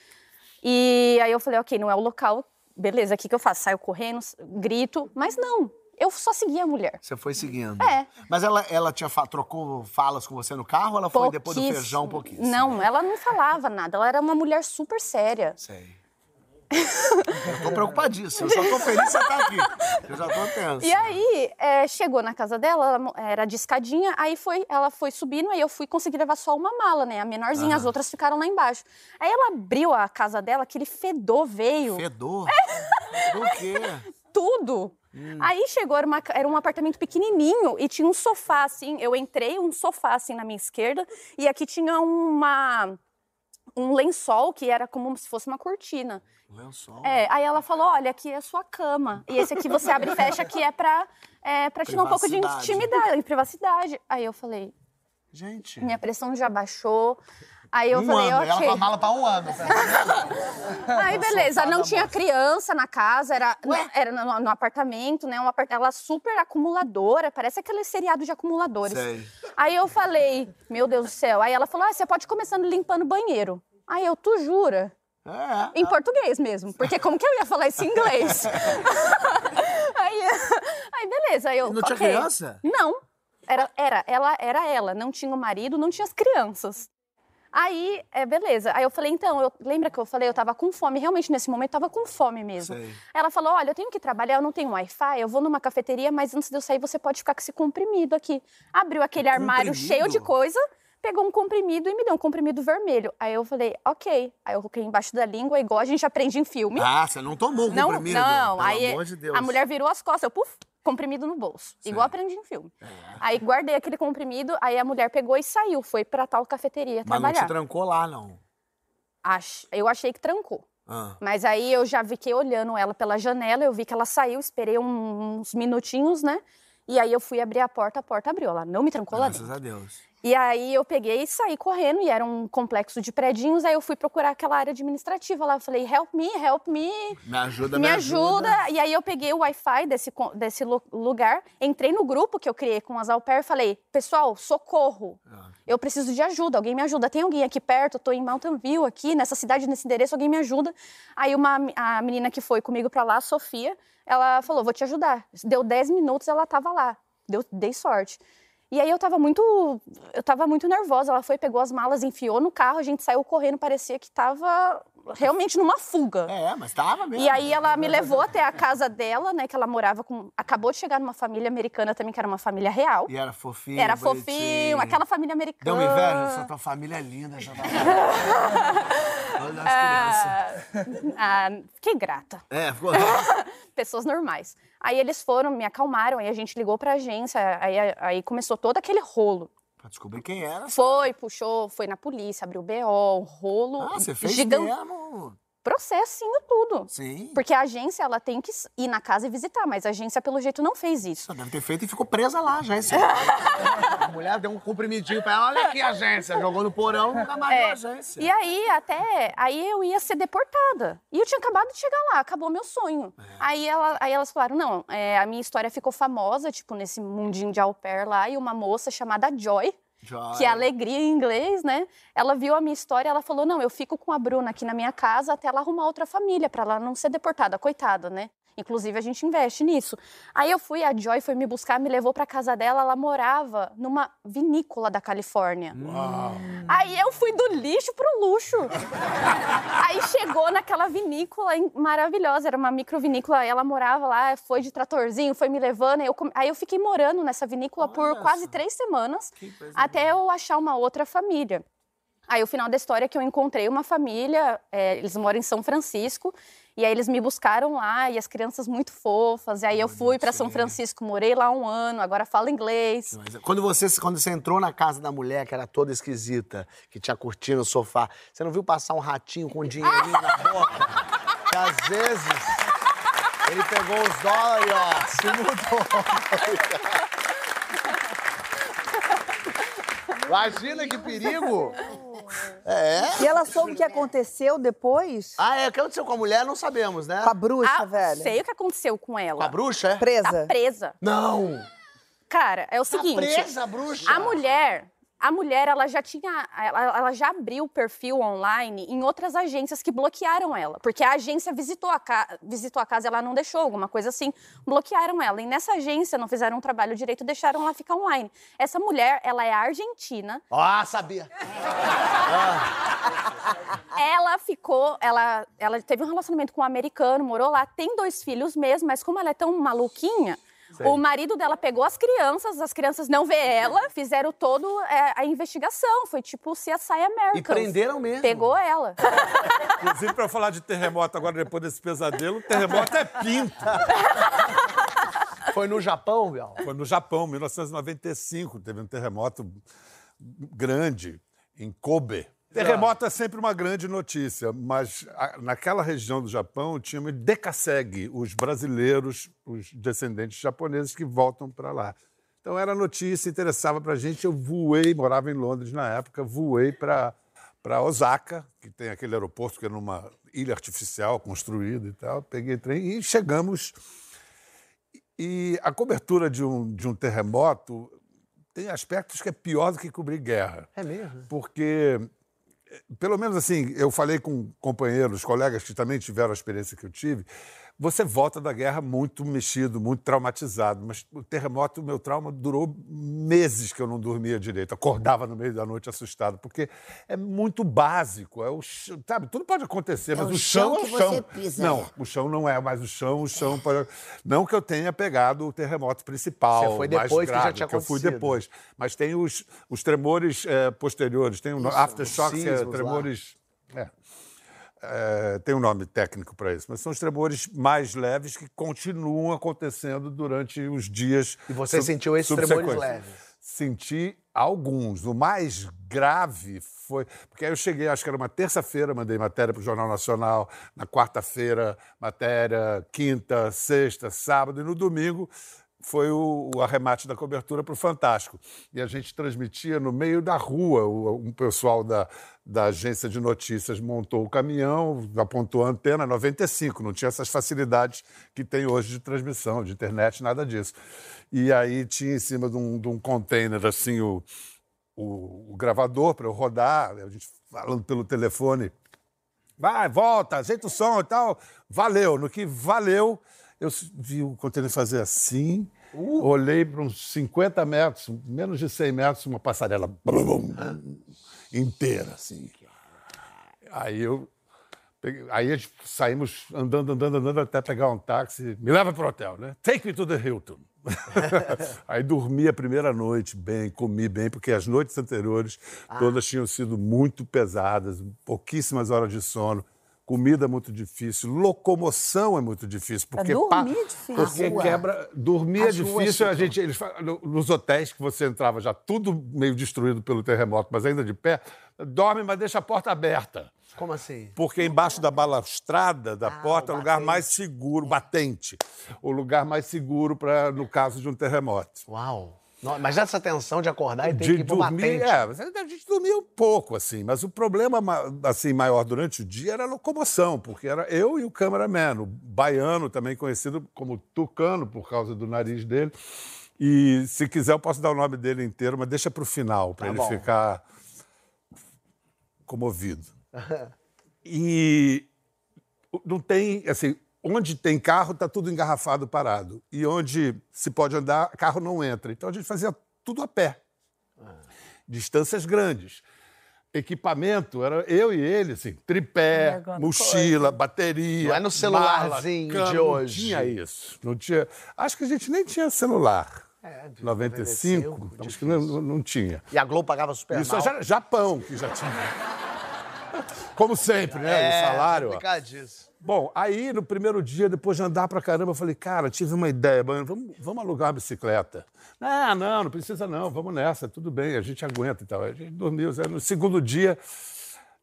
E aí eu falei, ok, não é o local, beleza, o que, que eu faço? Saio correndo, grito, mas não. Eu só segui a mulher. Você foi seguindo. É. Mas ela, ela tinha trocou falas com você no carro ou ela foi depois do feijão um pouquinho? Não, ela não falava nada. Ela era uma mulher super séria. Sei. eu tô preocupadíssimo. Eu só tô feliz que você tá aqui. Eu já tô tenso. E aí, é, chegou na casa dela, ela era de escadinha, aí foi, ela foi subindo, aí eu fui conseguir levar só uma mala, né? A menorzinha, as outras ficaram lá embaixo. Aí ela abriu a casa dela, aquele fedor veio, Fedor? Do quê? tudo. Aí chegou, era, uma- era um apartamento pequenininho e tinha um sofá, assim. Eu entrei, um sofá, assim, na minha esquerda, e aqui tinha uma, um lençol que era como se fosse uma cortina. Lençol. É, aí ela falou: olha, aqui é a sua cama. E esse aqui você abre e fecha, que é pra, é, pra te dar um pouco de intimidade, privacidade. Aí eu falei, Gente. minha pressão já baixou. Aí eu um falei, ano. Ela ok. com a mala pra um ano. Aí beleza, não tinha criança na casa, era, era no, no apartamento, né? Um apart... Ela super acumuladora, parece aquele seriado de acumuladores. Sei. Aí eu falei, meu Deus do céu. Aí ela falou, ah, você pode ir começando limpando o banheiro. Aí eu, tu jura? É. Em português mesmo, porque como que eu ia falar isso em inglês? aí, aí, beleza. Aí eu, Não tinha ok. criança? Não. Era, era, ela era ela, não tinha o marido, não tinha as crianças. Aí, é, beleza. Aí eu falei, então, eu, lembra que eu falei, eu tava com fome, realmente nesse momento eu tava com fome mesmo. Sei. Ela falou, olha, eu tenho que trabalhar, eu não tenho Wi-Fi, eu vou numa cafeteria, mas antes de eu sair você pode ficar com esse comprimido aqui. Abriu aquele armário cheio de coisa, pegou um comprimido e me deu um comprimido vermelho. Aí eu falei, ok. Aí eu coloquei embaixo da língua, igual a gente aprende em filme. Ah, você não tomou o não, comprimido? não. Pelo aí amor de Deus. a mulher virou as costas, eu, puf, comprimido no bolso. Igual aprendi em filme. É. Aí guardei aquele comprimido, aí a mulher pegou e saiu, foi pra tal cafeteria Mas não te trabalhar. trancou lá, não. Ach- Eu achei que trancou. Ah. Mas aí eu já fiquei olhando ela pela janela, eu vi que ela saiu, esperei uns minutinhos, né? E aí eu fui abrir a porta, a porta abriu. Ela não me trancou lá Graças dentro. a Deus. E aí eu peguei e saí correndo, e era um complexo de predinhos, aí eu fui procurar aquela área administrativa lá. Eu falei, help me, help me, Me ajuda, me ajuda. E aí eu peguei o Wi-Fi desse, desse lu- lugar, entrei no grupo que eu criei com as au pair e falei, pessoal, socorro. Ah. Eu preciso de ajuda, alguém me ajuda. Tem alguém aqui perto? Eu tô em Mountain View, aqui, nessa cidade, nesse endereço, alguém me ajuda. Aí uma, a menina que foi comigo pra lá, a Sofia, ela falou, vou te ajudar. Deu 10 minutos, ela tava lá. Deu, dei sorte. E aí eu tava muito, eu tava muito nervosa. Ela foi, pegou as malas, enfiou no carro, a gente saiu correndo, parecia que tava realmente numa fuga. É, mas tava mesmo. E aí ela me levou até a casa dela, né? Que ela morava com. Acabou de chegar numa família americana também, que era uma família real. E era fofinho, Era bonitinho. fofinho, aquela família Deu americana. uma inveja? Essa tua família é linda. Essa tua... Olha as crianças. Ah, ah, fiquei grata. É, ficou... Pessoas normais. Aí eles foram, me acalmaram, aí a gente ligou pra agência, aí, aí começou todo aquele rolo. Pra descobrir quem era. Foi, puxou, foi na polícia, abriu BO, um rolo Ah, você fez gigan- mesmo? Processinho tudo. Sim. Porque a agência, ela tem que ir na casa e visitar, mas a agência, pelo jeito, não fez isso. Só deve ter feito e ficou presa lá, agência. a mulher deu um comprimidinho pra ela. Olha aqui a agência. Jogou no porão, nunca mais viu a É. agência. E aí, até, aí eu ia ser deportada. E eu tinha acabado de chegar lá, acabou meu sonho. É. Aí, ela, aí elas falaram, não, é, a minha história ficou famosa, tipo, nesse mundinho de au pair lá, e uma moça chamada Joy, Joia. que é alegria em inglês, né? Ela viu a minha história, ela falou, não, eu fico com a Bruna aqui na minha casa até ela arrumar outra família, pra ela não ser deportada, coitada, né? Inclusive, a gente investe nisso. Aí eu fui, a Joy foi me buscar, me levou pra casa dela, ela morava numa vinícola da Califórnia. Aí eu fui do lixo pro luxo. Aí chegou naquela vinícola in- maravilhosa, era uma microvinícola, ela morava lá, foi de tratorzinho, foi me levando. Aí eu, aí eu fiquei morando nessa vinícola por Olha quase três semanas, até eu achar uma outra família. Aí o final da história é que eu encontrei uma família, é, eles moram em São Francisco, e aí eles me buscaram lá, e as crianças muito fofas. E aí eu fui para São. Francisco, morei lá um ano, agora falo inglês. Mas Quando você, quando você entrou na casa da mulher, que era toda esquisita, que tinha cortina no sofá, você não viu passar um ratinho com dinheirinho na boca? Que às vezes ele pegou os dólares, ó, se mudou. Imagina que perigo! É? E ela soube o que aconteceu depois? Ah, é. O que aconteceu com a mulher, não sabemos, né? Com a bruxa, Ah, velha? sei o que aconteceu com ela. Com a bruxa, é? Presa? Tá presa. Não! Cara, é o Tá seguinte. presa, a bruxa! A mulher, a mulher, ela já tinha, ela, ela já abriu o perfil online em outras agências que bloquearam ela, porque a agência visitou a, ca- visitou a casa ela não deixou, alguma coisa assim, bloquearam ela. E nessa agência não fizeram um trabalho direito, deixaram ela ficar online. Essa mulher, ela é argentina, Ah, sabia! ela ficou, ela, ela teve um relacionamento com um americano, morou lá, tem dois filhos mesmo, mas como ela é tão maluquinha, o marido dela pegou as crianças, as crianças não vê ela, fizeram todo é, a investigação, foi tipo CSI Americans. E prenderam mesmo. Pegou ela. Inclusive, para falar de terremoto agora, depois desse pesadelo, terremoto é pinto. Foi no Japão, Biel? Foi no Japão, 1995, teve um terremoto grande em Kobe. Terremoto é sempre uma grande notícia, mas a- naquela região do Japão tinha o Dekaseg, os brasileiros, os descendentes japoneses que voltam para lá. Então era notícia, interessava para a gente. Eu voei, morava em Londres na época, voei para Osaka, que tem aquele aeroporto que é numa ilha artificial construída e tal. Peguei trem e chegamos e a cobertura de um, de um terremoto tem aspectos que é pior do que cobrir guerra. É mesmo? Porque, pelo menos assim, eu falei com companheiros, colegas que também tiveram a experiência que eu tive, você volta da guerra muito mexido, muito traumatizado. Mas o terremoto, o meu trauma durou meses que eu não dormia direito. Acordava no meio da noite assustado, porque é muito básico. É o, ch- sabe, tudo pode acontecer, É mas o chão, chão é o chão. você pisa, não, é. o chão não é mais o chão, o chão pode... Não que eu tenha pegado o terremoto principal, Você foi mais depois que já grave, tinha que eu fui acontecido. depois. Mas tem os, os tremores eh, posteriores, tem o aftershocks, que é tremores... é. É, tem um nome técnico para isso, mas são os tremores mais leves que continuam acontecendo durante os dias. E você sentiu esses tremores leves? Senti alguns. O mais grave foi. Porque aí eu cheguei, acho que era uma terça-feira, mandei matéria para o Jornal Nacional, na quarta-feira, matéria, quinta, sexta, sábado, e no domingo foi o, o arremate da cobertura para o Fantástico. E a gente transmitia no meio da rua. O, um pessoal da, da agência de notícias montou o caminhão, apontou a antena 95, não tinha essas facilidades que tem hoje de transmissão, de internet, nada disso. E aí tinha em cima de um, de um container assim o, o, o gravador para eu rodar, a gente falando pelo telefone. Vai, volta, ajeita o som e tal. Valeu. No que valeu, eu vi o container fazer assim, olhei para uns 50 metros, menos de 100 metros, uma passarela blum, inteira, assim. Aí eu. aí a gente saímos andando, andando, andando até pegar um táxi. Me leva para o hotel, né? Take me to the Hilton. aí dormi a primeira noite bem, comi bem, porque as noites anteriores todas tinham sido muito pesadas, pouquíssimas horas de sono. Comida muito difícil, locomoção é muito difícil. Porque dormir é difícil. Porque A quebra. Dormir é difícil. A ficam- gente, eles nos hotéis que você entrava já tudo meio destruído pelo terremoto, mas ainda de pé, dorme, mas deixa a porta aberta. Como assim? Porque embaixo da balustrada da porta é o lugar batente. mais seguro, batente. O lugar mais seguro para no caso de um terremoto. Uau. Imagina essa tensão de acordar e ter De que ir dormir, é, mas a gente dormia um pouco, assim, mas o problema ma- assim, maior durante o dia era a locomoção, porque era eu e o cameraman, o baiano, também conhecido como Tucano, por causa do nariz dele. E se quiser, eu posso dar o nome dele inteiro, mas deixa para o final, para Tá ele bom. ficar comovido. E não tem, assim, onde tem carro, está tudo engarrafado, parado. E onde se pode andar, carro não entra. Então a gente fazia tudo a pé. Distâncias grandes. Equipamento, era eu e ele, assim, tripé, Pegando mochila, bateria. Não é no celularzinho mala, de hoje. Não tinha isso. Não tinha. Acho que a gente nem tinha celular. É, de 95, 95, acho que não, não- tinha. E a Globo pagava super Isso mal. é Ja- Japão, que já tinha. Como sempre, né? É, o salário. ó. complicadíssimo. Bom, aí no primeiro dia, depois de andar pra caramba, eu falei, cara, tive uma ideia, mano, vamos, vamos alugar uma bicicleta. Ah, não, não precisa não, vamos nessa, tudo bem, a gente aguenta e tal. A gente dormiu. No segundo dia,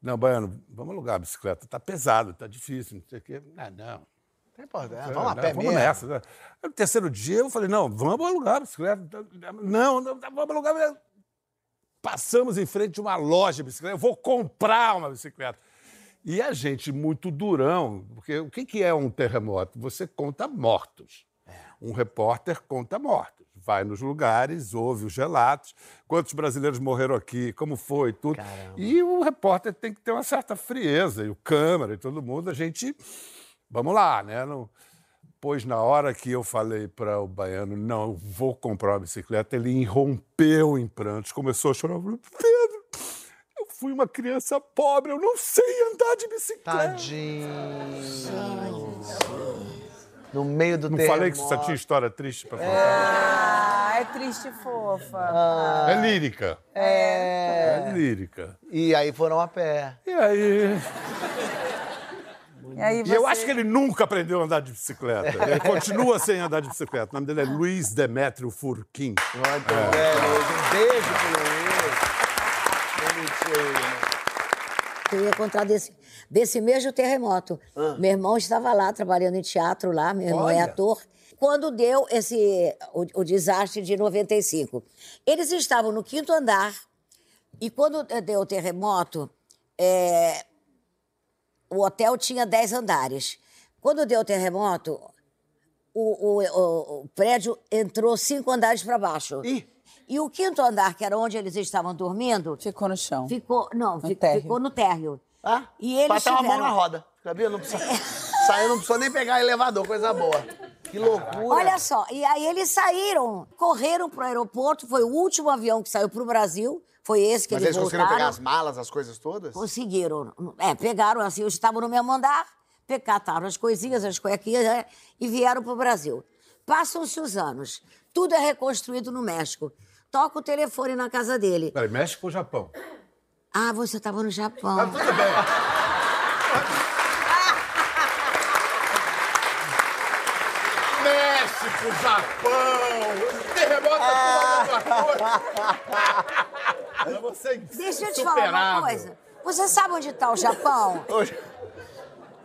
não, Baiano, vamos alugar a bicicleta, tá pesado, tá difícil, não sei o quê. Ah, não. Não importa, vamos né, pé vamos mesmo. nessa. né? No terceiro dia, eu falei, não, vamos alugar a bicicleta. Não, não, vamos alugar. a. Passamos em frente a uma loja de bicicleta, eu vou comprar uma bicicleta. E a gente muito durão, porque o que que é um terremoto? Você conta mortos. Um repórter conta mortos. Vai nos lugares, ouve os relatos, quantos brasileiros morreram aqui, como foi, tudo. E o repórter tem que ter uma certa frieza, e o câmera e todo mundo, a gente Vamos lá, né? Não... Pois na hora que eu falei para o baiano, não, eu vou comprar uma bicicleta, ele irrompeu em prantos, começou a chorar. Pedro, fui uma criança pobre, eu não sei andar de bicicleta. Tadinho. No meio do Não terremoto. falei que só tinha história triste para contar? Ah, é triste e fofa. É lírica. É. É lírica. E aí foram a pé. E aí. E aí E eu você- acho que ele nunca aprendeu a andar de bicicleta. Ele continua sem andar de bicicleta. O nome dele é Luiz Demétrio Furquim. Muito bem, Luiz. Um beijo pro Luiz. Né? Eu ia contar desse, desse mesmo terremoto. Meu irmão estava lá trabalhando em teatro lá, meu irmão é Olha. ator. Quando deu esse o, o desastre de 95, eles estavam no quinto andar e quando deu o terremoto, é, o hotel tinha 10 andares. Quando deu o terremoto, o, o- o- o prédio entrou cinco andares para baixo. Ih. E o quinto andar, que era onde eles estavam dormindo, Ficou no chão. Ficou, não, fi- térreo. ficou no térreo. Ah, E eles Bota uma mão tiveram- na roda. Sabia? Não precisa. Saiu, não precisou nem pegar elevador, coisa boa. Que loucura. Olha só, e aí eles saíram, correram pro aeroporto, foi o último avião que saiu pro Brasil, foi esse que Mas eles eles conseguiram voltaram. pegar as malas, as coisas todas? Conseguiram. É, pegaram assim, eles estavam no mesmo andar, pe- cataram as coisinhas, as cuequinhas né, e vieram pro Brasil. Passam-se os anos, tudo é reconstruído no México. Toca o telefone na casa dele. Peraí, México ou Japão? Ah, você estava no Japão. Tudo bem. México, Japão, terremoto é tudo a mesma coisa. Deixa eu te falar uma coisa. Você sabe onde está o Japão?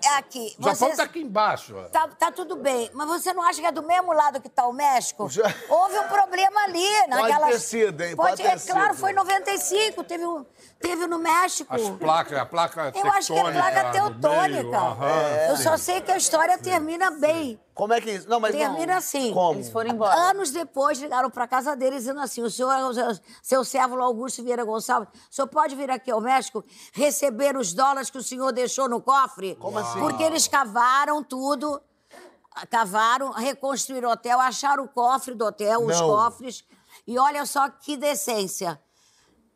É aqui. O Japão está aqui embaixo. Tá, tá tudo bem, mas você não acha que é do mesmo lado que tá o México? Já- Houve um problema ali, naquelas... ter sido, hein? Pode ter é, Claro, sido. foi em 95, teve, um, teve no México. As placas, a placa Eu acho que é placa teutônica. meio, aham, Eu sim. só sei que a história termina bem. Como é que isso? Não, mas Termina não. assim. Como? Eles foram embora. Anos depois, ligaram para casa deles dizendo assim: o senhor, seu- servo Augusto Vieira Gonçalves, o senhor pode vir aqui ao México receber os dólares que o senhor deixou no cofre? Como assim? Porque eles cavaram tudo, cavaram, reconstruíram o hotel, acharam o cofre do hotel, os Não. cofres. E olha só que decência.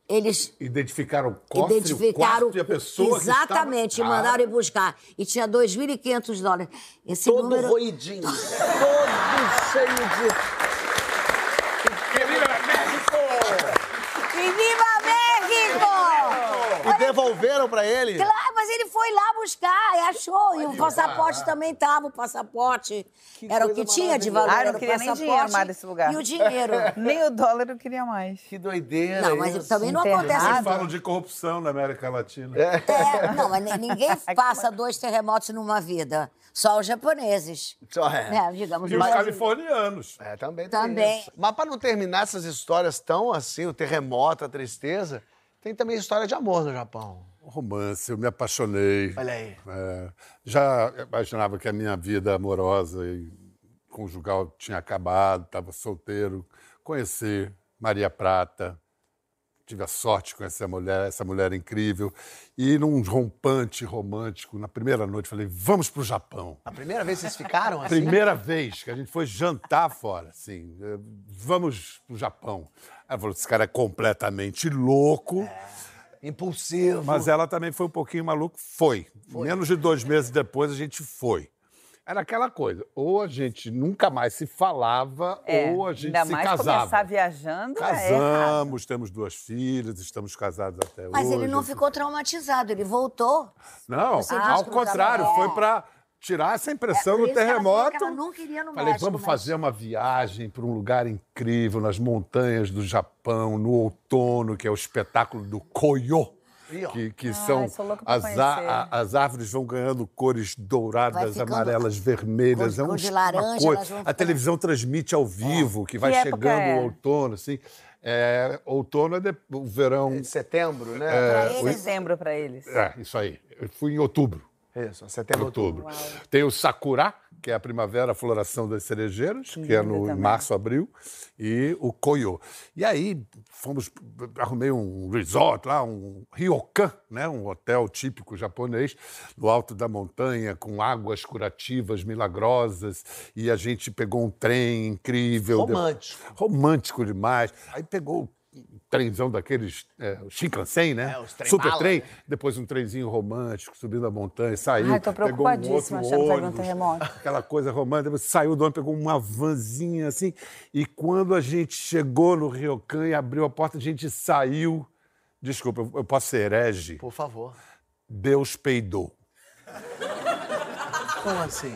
Eles Identificaram o cofre, identificaram o quarto e a pessoa Exatamente, que e estava... mandaram ir buscar. E tinha 2.500 dólares. Esse Todo número... roidinho. Todo cheio de. Querida México! E viva México! E devolveram pra ele? Claro, mas ele foi lá buscar e achou. E o passaporte também tava, o passaporte. era o que tinha de valor. Ah, eu não era o queria nem dinheiro mais desse lugar. E o dinheiro. Nem o dólar eu queria mais. Que doideira. Não, mas isso. também não Internado. acontece. Vocês falam de corrupção na América Latina. É, não, mas ni- ninguém passa dois terremotos numa vida. Só os japoneses. Só é. É, digamos E os assim. californianos. É, também tem Também. isso. Mas pra não terminar essas histórias tão assim, o terremoto, a tristeza, tem também história de amor no Japão. Romance, eu me apaixonei. Olha aí. É, já imaginava que a minha vida amorosa e conjugal tinha acabado, estava solteiro. Conheci Maria Prata, tive a sorte de conhecer a mulher, essa mulher incrível. E num rompante romântico, na primeira noite, falei: vamos para o Japão. A primeira vez vocês ficaram assim? Primeira vez que a gente foi jantar fora, assim, eh, vamos pro Japão. Ela falou: esse cara é completamente louco. Impulsivo. Mas ela também foi um pouquinho maluca. Foi. Menos de dois meses depois a gente foi. Era aquela coisa, ou a gente nunca mais se falava, É, ou a gente ainda se mais casava. começar viajando é errado. Casamos, temos duas filhas, estamos casados até Mas hoje. ele não ficou traumatizado, ele voltou. Não, Você ao contrário, foi é. para tirar essa impressão É, do ela terremoto. que ela não queria no Falei, México, vamos mas- fazer uma viagem para um lugar incrível, nas montanhas do Japão, no outono, que é o espetáculo do Koyo. Que, que Ai, são as, a- as árvores vão ganhando cores douradas, ficando amarelas, vermelhas. cor- é um, cor de laranja, vão A ficando- televisão transmite ao vivo, que vai Que chegando é? o outono, assim. É, outono é de- o verão. De setembro, né? Pra eles, dezembro pra eles. É, isso aí. Eu fui em outubro. Isso, setembro, outubro. Tem o Sakura, que é a primavera, a floração das cerejeiras, que, é no também. março, abril, e o Koyo. E aí fomos, arrumei um resort lá, um ryokan, né, um hotel típico japonês, no alto da montanha, com águas curativas milagrosas, e a gente pegou um trem incrível. Romântico. Romântico demais. Aí pegou trenzão daqueles, é, o Shinkansen, né? É, os trem Super trem, né? depois um trenzinho romântico, subindo a montanha, saiu, Ai, tô um preocupadíssima, outro achando que vai vir um terremoto. aquela coisa romântica, depois saiu do ônibus, pegou uma vanzinha assim, e quando a gente chegou no Ryokan e abriu a porta, a gente saiu, desculpa, eu- eu posso ser herege, Por favor. Deus peidou. Como assim?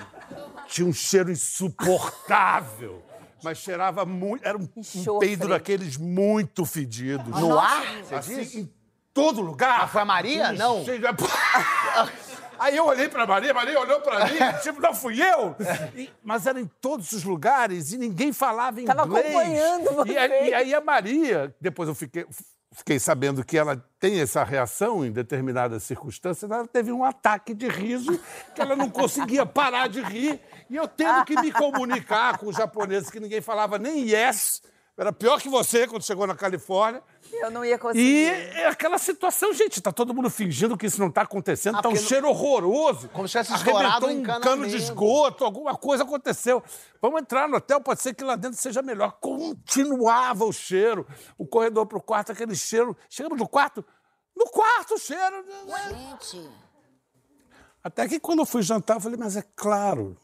Tinha um cheiro insuportável. Mas cheirava muito. Era um, um peido daqueles muito fedidos. No ar? Você Assim, disse? em todo lugar. Ah, foi a Maria? Não. de- Aí eu olhei pra Maria, Maria olhou pra mim, tipo, não fui eu. E- mas era em todos os lugares e ninguém falava inglês. Tava acompanhando E, aí- vocês. e aí a Maria, depois eu fiquei, fiquei sabendo que ela tem essa reação em determinadas circunstâncias, ela teve um ataque de riso que ela não conseguia parar de rir. E eu tendo que me comunicar com os japoneses, que ninguém falava nem yes, era pior que você quando chegou na Califórnia. Eu não ia conseguir. E é aquela situação, gente, tá todo mundo fingindo que isso não tá acontecendo, Ah, tá um não- cheiro horroroso. Como se tivesse estourado Arrebentou um cano de esgoto, alguma coisa aconteceu. Vamos entrar no hotel, pode ser que lá dentro seja melhor. Continuava o cheiro, o corredor pro quarto, aquele cheiro. Chegamos no quarto, no quarto o cheiro. Gente. Até que quando eu fui jantar, eu falei, mas é claro,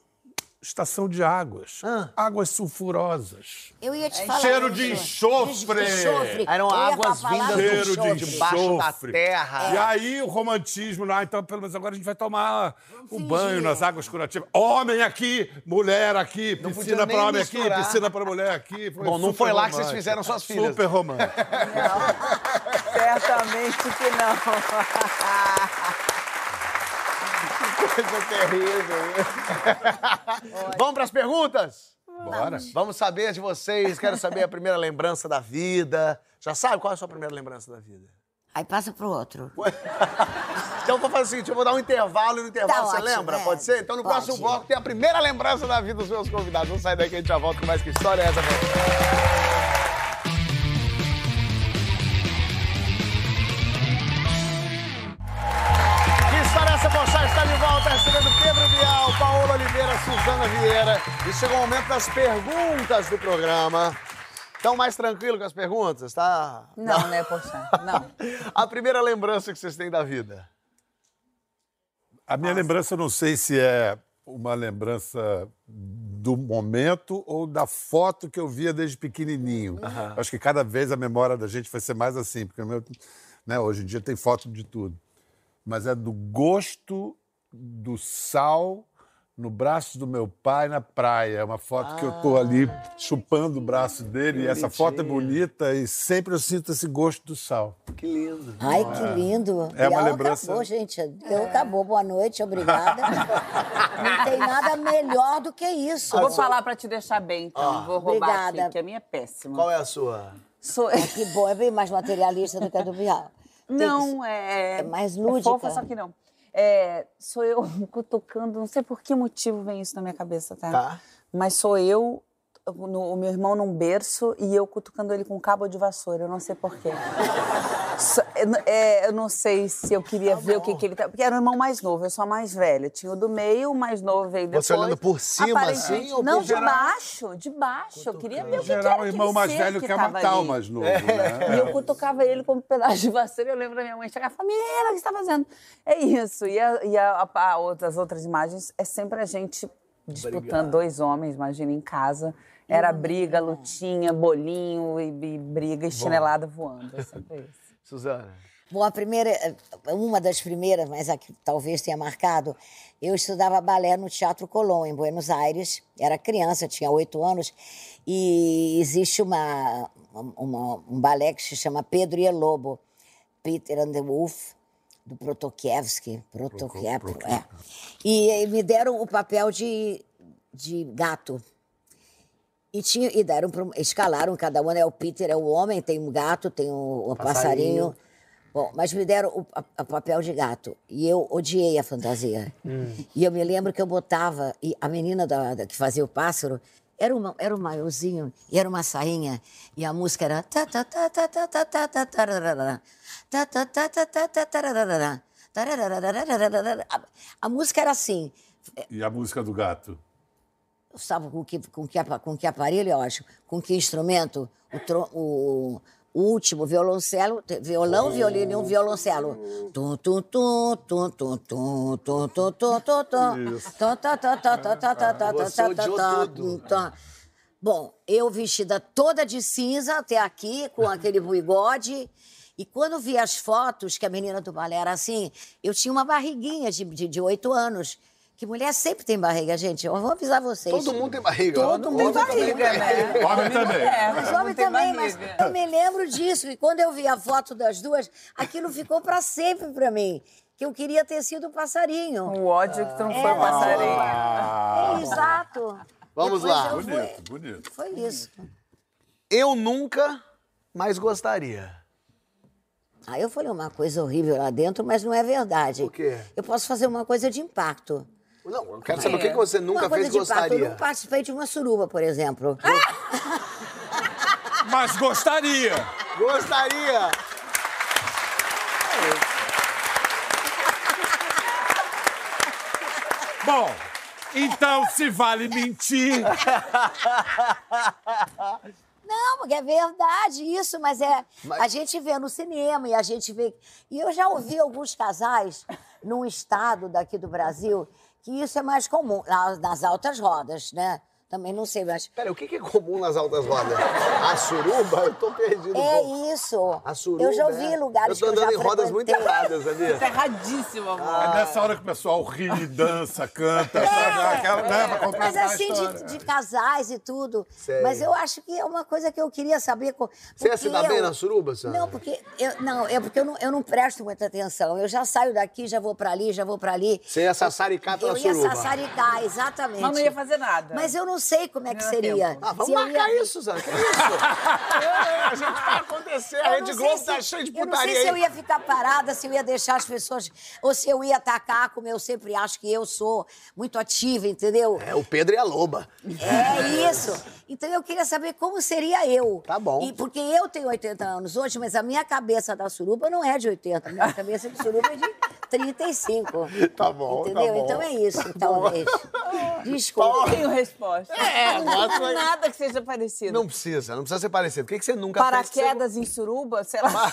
estação de águas, Ah. águas sulfurosas. Eu ia te falar. Cheiro isso. de enxofre. De enxofre. Eram Eu águas vindas do do Cheiro chão, de debaixo da enxofre. terra. E aí o romantismo, ah, então pelo menos agora a gente vai tomar o fingir. banho nas águas curativas. Homem aqui, mulher aqui, piscina para homem misturar. aqui, piscina para mulher aqui. Foi Bom, não foi lá que vocês romântico. fizeram suas filhas. Super romântico. Certamente que não. Coisa terrível. Vamos para as perguntas? Bora. Vamos saber de vocês. Quero saber a primeira lembrança da vida. Já sabe qual é a sua primeira lembrança da vida? Aí passa pro outro. Então eu vou fazer o seguinte, eu vou dar um intervalo e no intervalo Tá você ótimo, lembra? é. Pode ser? Então no Pode. próximo bloco tem a primeira lembrança da vida dos meus convidados. Vamos sair daqui a gente já volta com mais que história é essa. Que de volta recebendo Pedro Bial, Paola Oliveira, Suzana Vieira. E chegou o momento das perguntas do programa. Estão mais tranquilo com as perguntas? Tá? Não, né, poxa? Não. A primeira lembrança que vocês têm da vida? A minha lembrança, eu não sei se é uma lembrança do momento ou da foto que eu via desde pequenininho. Acho que cada vez a memória da gente vai ser mais assim, porque meu, né, hoje em dia tem foto de tudo. Mas é do gosto do sal no braço do meu pai na praia. É uma foto que eu tô ali chupando o braço dele e essa foto é bonita e sempre eu sinto esse gosto do sal. Que lindo. Ai, que lindo. É uma Bial lembrança- Acabou, gente. Deu, acabou. Boa noite, obrigada. Não tem nada melhor do que isso. Eu vou falar pra te deixar bem, então. vou roubar obrigada. aqui, que a minha é péssima. Qual é a sua? Sou... Que bom, é bem mais materialista do que a do Bial. Tem que- Não, é... é mais É lúdica. fofa, só que não. É, sou eu cutucando, não sei por que motivo vem isso na minha cabeça, tá? Tá. Mas sou eu, no- o meu irmão num berço e eu cutucando ele com um cabo de vassoura, eu não sei por quê. É, é, eu não sei se eu queria ver o que, que ele tá. Porque era o irmão mais novo, eu sou a mais velha. Tinha o do meio, o mais novo veio depois. Você olhando por cima, assim, ou Não, por de geral? baixo, de baixo. Eu queria ver o que, que era geral, o irmão mais velho que quer matar o mais novo, E né? eu cutucava ele com um pedaço de vassoura. Eu lembro da minha mãe chegar e falar: Menina, o que você está fazendo? É isso. E, a, e a- a- as outras imagens é sempre a gente disputando dois homens, imagina, em casa. Era briga, lutinha, bolinho e, e briga e chinelada voando. É sempre isso. Suzana. Bom, a primeira, uma das primeiras, mas a que talvez tenha marcado, eu estudava balé no Teatro Colón, em Buenos Aires. Era criança, tinha oito anos, e existe uma, uma- um balé que se chama Pedro e Lobo, Peter and the Wolf, do Protokiewski. Protokiewski, é. E, e me deram o papel de, de gato. E, tinha, e deram pro, escalaram cada um, é o Peter, é o homem, tem um gato, tem um, um passarinho. passarinho. Bom, mas me deram o a, a papel de gato e eu odiei a fantasia. Hum. E eu me lembro que eu botava, e a menina da, da que fazia o pássaro era, uma, era um maiôzinho e era uma sainha. E a música era. A música era assim. E a música do gato? Sabe com que, com que, com que aparelho, eu acho? Com que instrumento? O, o, o último, violoncelo, violão, violino e um violoncelo. Tum, tum, tum, tum, tum, tum, tum, tum, tum, tum, tum. Tum, tá, tá, tá, tá, tá, tá, tá, tá, tá, tá, tá. Bom, eu vestida toda de cinza até aqui, com aquele bigode. E quando vi as fotos, que a menina do balé era assim, eu tinha uma barriguinha de de, oito anos. Que mulher sempre tem barriga, gente. Eu vou avisar vocês. Todo mundo tem barriga. Todo mundo tem barriga, né? Homem também. É, Mas homem também, mas barriga. eu me lembro disso. E quando eu vi a foto das duas, aquilo ficou para sempre para mim. Que eu queria ter sido o passarinho. O ódio que tu não foi É, passarinho. É, exato. Vamos Depois lá. eu fui- Bonito, bonito. Foi isso. Eu nunca mais gostaria. Aí eu falei uma coisa horrível lá dentro, mas não é verdade. O quê? Eu posso fazer uma coisa de impacto. Não, eu quero saber o que que você nunca uma coisa fez de impacto. Eu gostaria. não participei de uma suruba, por exemplo. Mas gostaria. Gostaria. Bom, então se vale mentir. Não, porque é verdade isso, mas é. A gente vê no cinema e a gente vê. E eu já ouvi alguns casais num estado daqui do Brasil que isso é mais comum, nas altas rodas, né? Também não sei, mas. Pera, o que que é comum nas altas rodas? A suruba? Eu tô perdido. É um isso. A suruba. Eu já ouvi é. lugares Eu tô que eu andando já em rodas muito erradas, sabia? Tá erradíssimo, amor. É nessa hora que o pessoal ri, dança, canta, sabe? Aquela, né, pra Mas assim, de, de casais e tudo. Sei. Mas eu acho que é uma coisa que eu queria saber. co- Você ia porque se dar bem eu- na suruba, Sandra? Não, porque eu, não, é porque eu não, eu não presto muita atenção. Eu já saio daqui, já vou pra ali, já vou pra ali. Você ia sassaricar pela Eu ia suruba. sassaricar, exatamente. Mas não ia fazer nada. Mas eu não sei como é que seria. Ah, vamos Se eu marcar ia- isso, Sandra. Que isso? a gente vai acontecer. A Rede Globo sei tá se- cheia de Eu não putaria sei se eu aí. ia ficar parada, se eu ia deixar as pessoas. Ou se eu ia atacar, como eu sempre acho que eu sou, muito ativa, entendeu? É, o Pedro e a Loba. É isso. Então eu queria saber como seria eu. Tá bom. E porque eu tenho 80 anos hoje, mas a minha cabeça da suruba não é de 80. A minha cabeça de suruba é de 35. Tá bom, tá Entendeu? bom. Então é isso, talvez. Desculpa. Não tenho resposta. É, tu- Nada que seja parecido. Não precisa, não precisa ser parecido. O que, que você nunca fez? que você- Paraquedas em suruba, sei lá.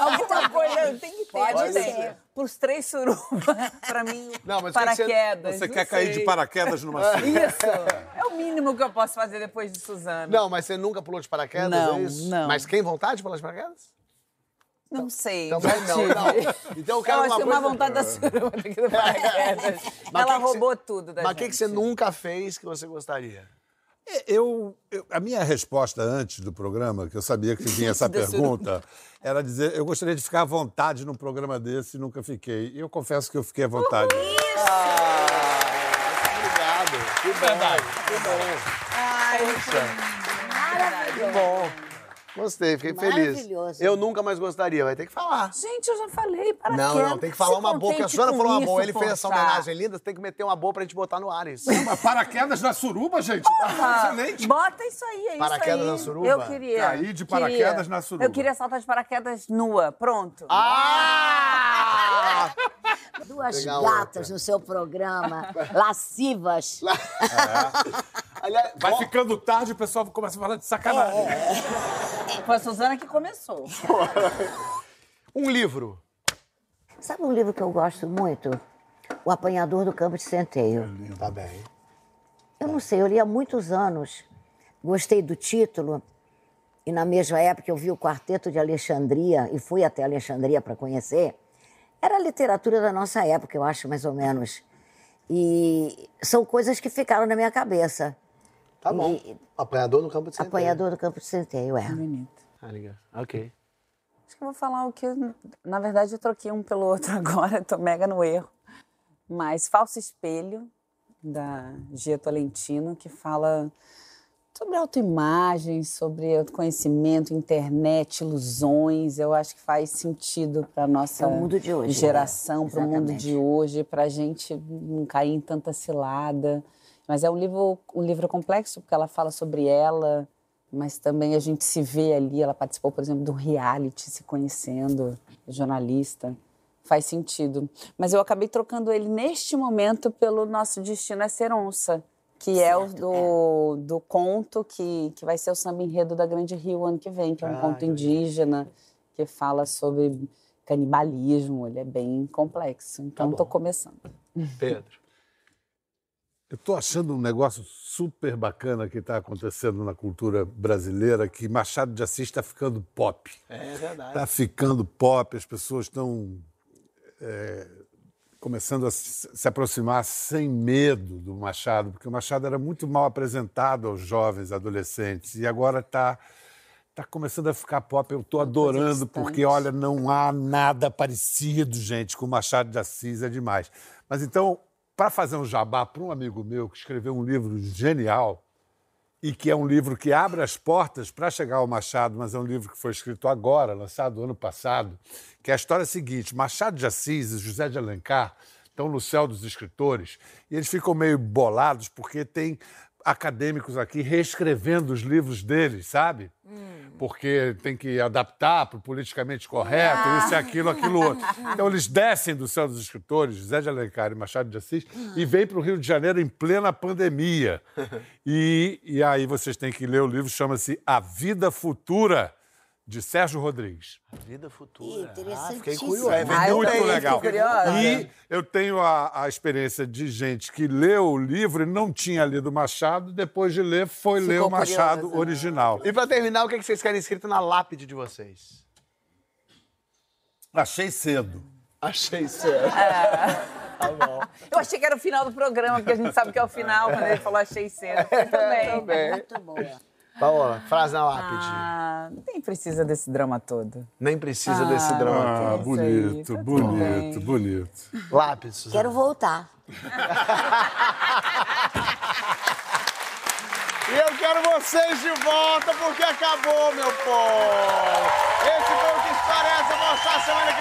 Alguma coisa tem que ter. Pode não ser. sei. Pros três surubas, pra mim, Não, mas você- paraquedas. Você não quer cair de sei. paraquedas numa suruba? Isso. É o mínimo que eu posso fazer depois de Suzana. Não, mas você nunca pulou de paraquedas, Não, é isso? não. Mas tem vontade de pular de paraquedas? Não sei. Também não, não. Então eu quero eu uma acho que uma coisa- vontade da aqui do. Mas Ela que que roubou você- tudo da Mas o que, que você nunca fez que você gostaria? Eu, eu- a minha resposta antes do programa, que eu sabia que vinha essa pergunta, era dizer: eu gostaria de ficar à vontade num programa desse e nunca fiquei. E eu confesso que eu fiquei à vontade. Obrigado. Que verdade. Que bom. Ai, Que bom. Gostei, fiquei feliz. Maravilhoso. Eu nunca mais gostaria, vai ter que falar. Gente, eu já falei, paraquedas. Não, não, tem que falar Se uma boa, porque a com falou uma isso, boa, ele fez essa homenagem linda, você tem que meter uma boa pra gente botar no ar isso. Mas paraquedas na suruba, gente? Ah, Excelente. Bota isso aí, é isso Paraquedas aí. na suruba? Eu queria. Cair de paraquedas queria. na suruba. Eu queria saltar de paraquedas nua, pronto. Ah! Duas Pegar gatas outra. no seu programa, lascivas. Aliás, Vai ó, ficando tarde, o pessoal começa a falar de sacanagem. Foi a Suzana que começou. um livro. Sabe um livro que eu gosto muito? O Apanhador do Campo de Centeio. Tá bem. Eu não sei, eu li há muitos anos. Gostei do título. E na mesma época eu vi o Quarteto de Alexandria e fui até Alexandria para conhecer. Era a literatura da nossa época, eu acho, mais ou menos. E são coisas que ficaram na minha cabeça. Tá bom. E- Apanhador no campo de centeio. Apanhador do Campo de Centeio, é. Bonito. Ah, legal. Ok. Acho que eu vou falar o que. Na verdade, eu troquei um pelo outro agora, tô mega no erro. Mas Falso Espelho, da Gia Tolentino, que fala sobre autoimagem, sobre autoconhecimento, internet, ilusões. Eu acho que faz sentido para nossa É hoje, geração, né? para o mundo de hoje, para a gente não cair em tanta cilada. Mas é um livro, um livro complexo, porque ela fala sobre ela, mas também a gente se vê ali. Ela participou, por exemplo, do reality, se conhecendo, jornalista. Faz sentido. Mas eu acabei trocando ele neste momento pelo Nosso Destino é Ser Onça, que é o do, do conto que, que vai ser o samba enredo da Grande Rio ano que vem, que é um Ah, conto indígena que fala sobre canibalismo. Ele é bem complexo. Então, estou começando. Pedro. Eu estou achando um negócio super bacana que está acontecendo na cultura brasileira, que Machado de Assis está ficando pop. É verdade. Está ficando pop, as pessoas estão é, começando a se aproximar sem medo do Machado, porque o Machado era muito mal apresentado aos jovens, adolescentes, e agora está tá começando a ficar pop. Eu estou adorando, porque, olha, não há nada parecido, gente, com o Machado de Assis, é demais. Mas então, para fazer um jabá para um amigo meu que escreveu um livro genial, e que é um livro que abre as portas para chegar ao Machado, mas é um livro que foi escrito agora, lançado ano passado, que é a história seguinte: Machado de Assis e José de Alencar estão no céu dos escritores e eles ficam meio bolados porque tem acadêmicos aqui reescrevendo os livros deles, sabe? Porque tem que adaptar para o politicamente correto, isso e aquilo, aquilo outro. Então eles descem do céu dos escritores, José de Alencar e Machado de Assis, e vêm para o Rio de Janeiro em plena pandemia. E, e aí vocês têm que ler o livro, chama-se A Vida Futura, de Sérgio Rodrigues. A vida futura. interessantíssimo. fiquei curioso. É Ah, muito legal. curiosa. E eu tenho a, a experiência de gente que leu o livro e não tinha lido Machado, depois de ler, foi ler o Machado curiosa. original. E pra terminar, o que que vocês querem escrito na lápide de vocês? Achei cedo. Achei certo. Eu achei que era o final do programa, porque a gente sabe que é o final, quando ele falou achei cedo. Eu também. Também. Muito boa. Paola, frase na lápide. Ah, nem precisa desse drama todo. Nem precisa desse drama. Ah, isso aí, bonito, tá bonito, bonito. Lápide, Suzana. Quero voltar. E eu quero vocês de volta porque acabou, meu povo. Esse foi o que parece mostrar semana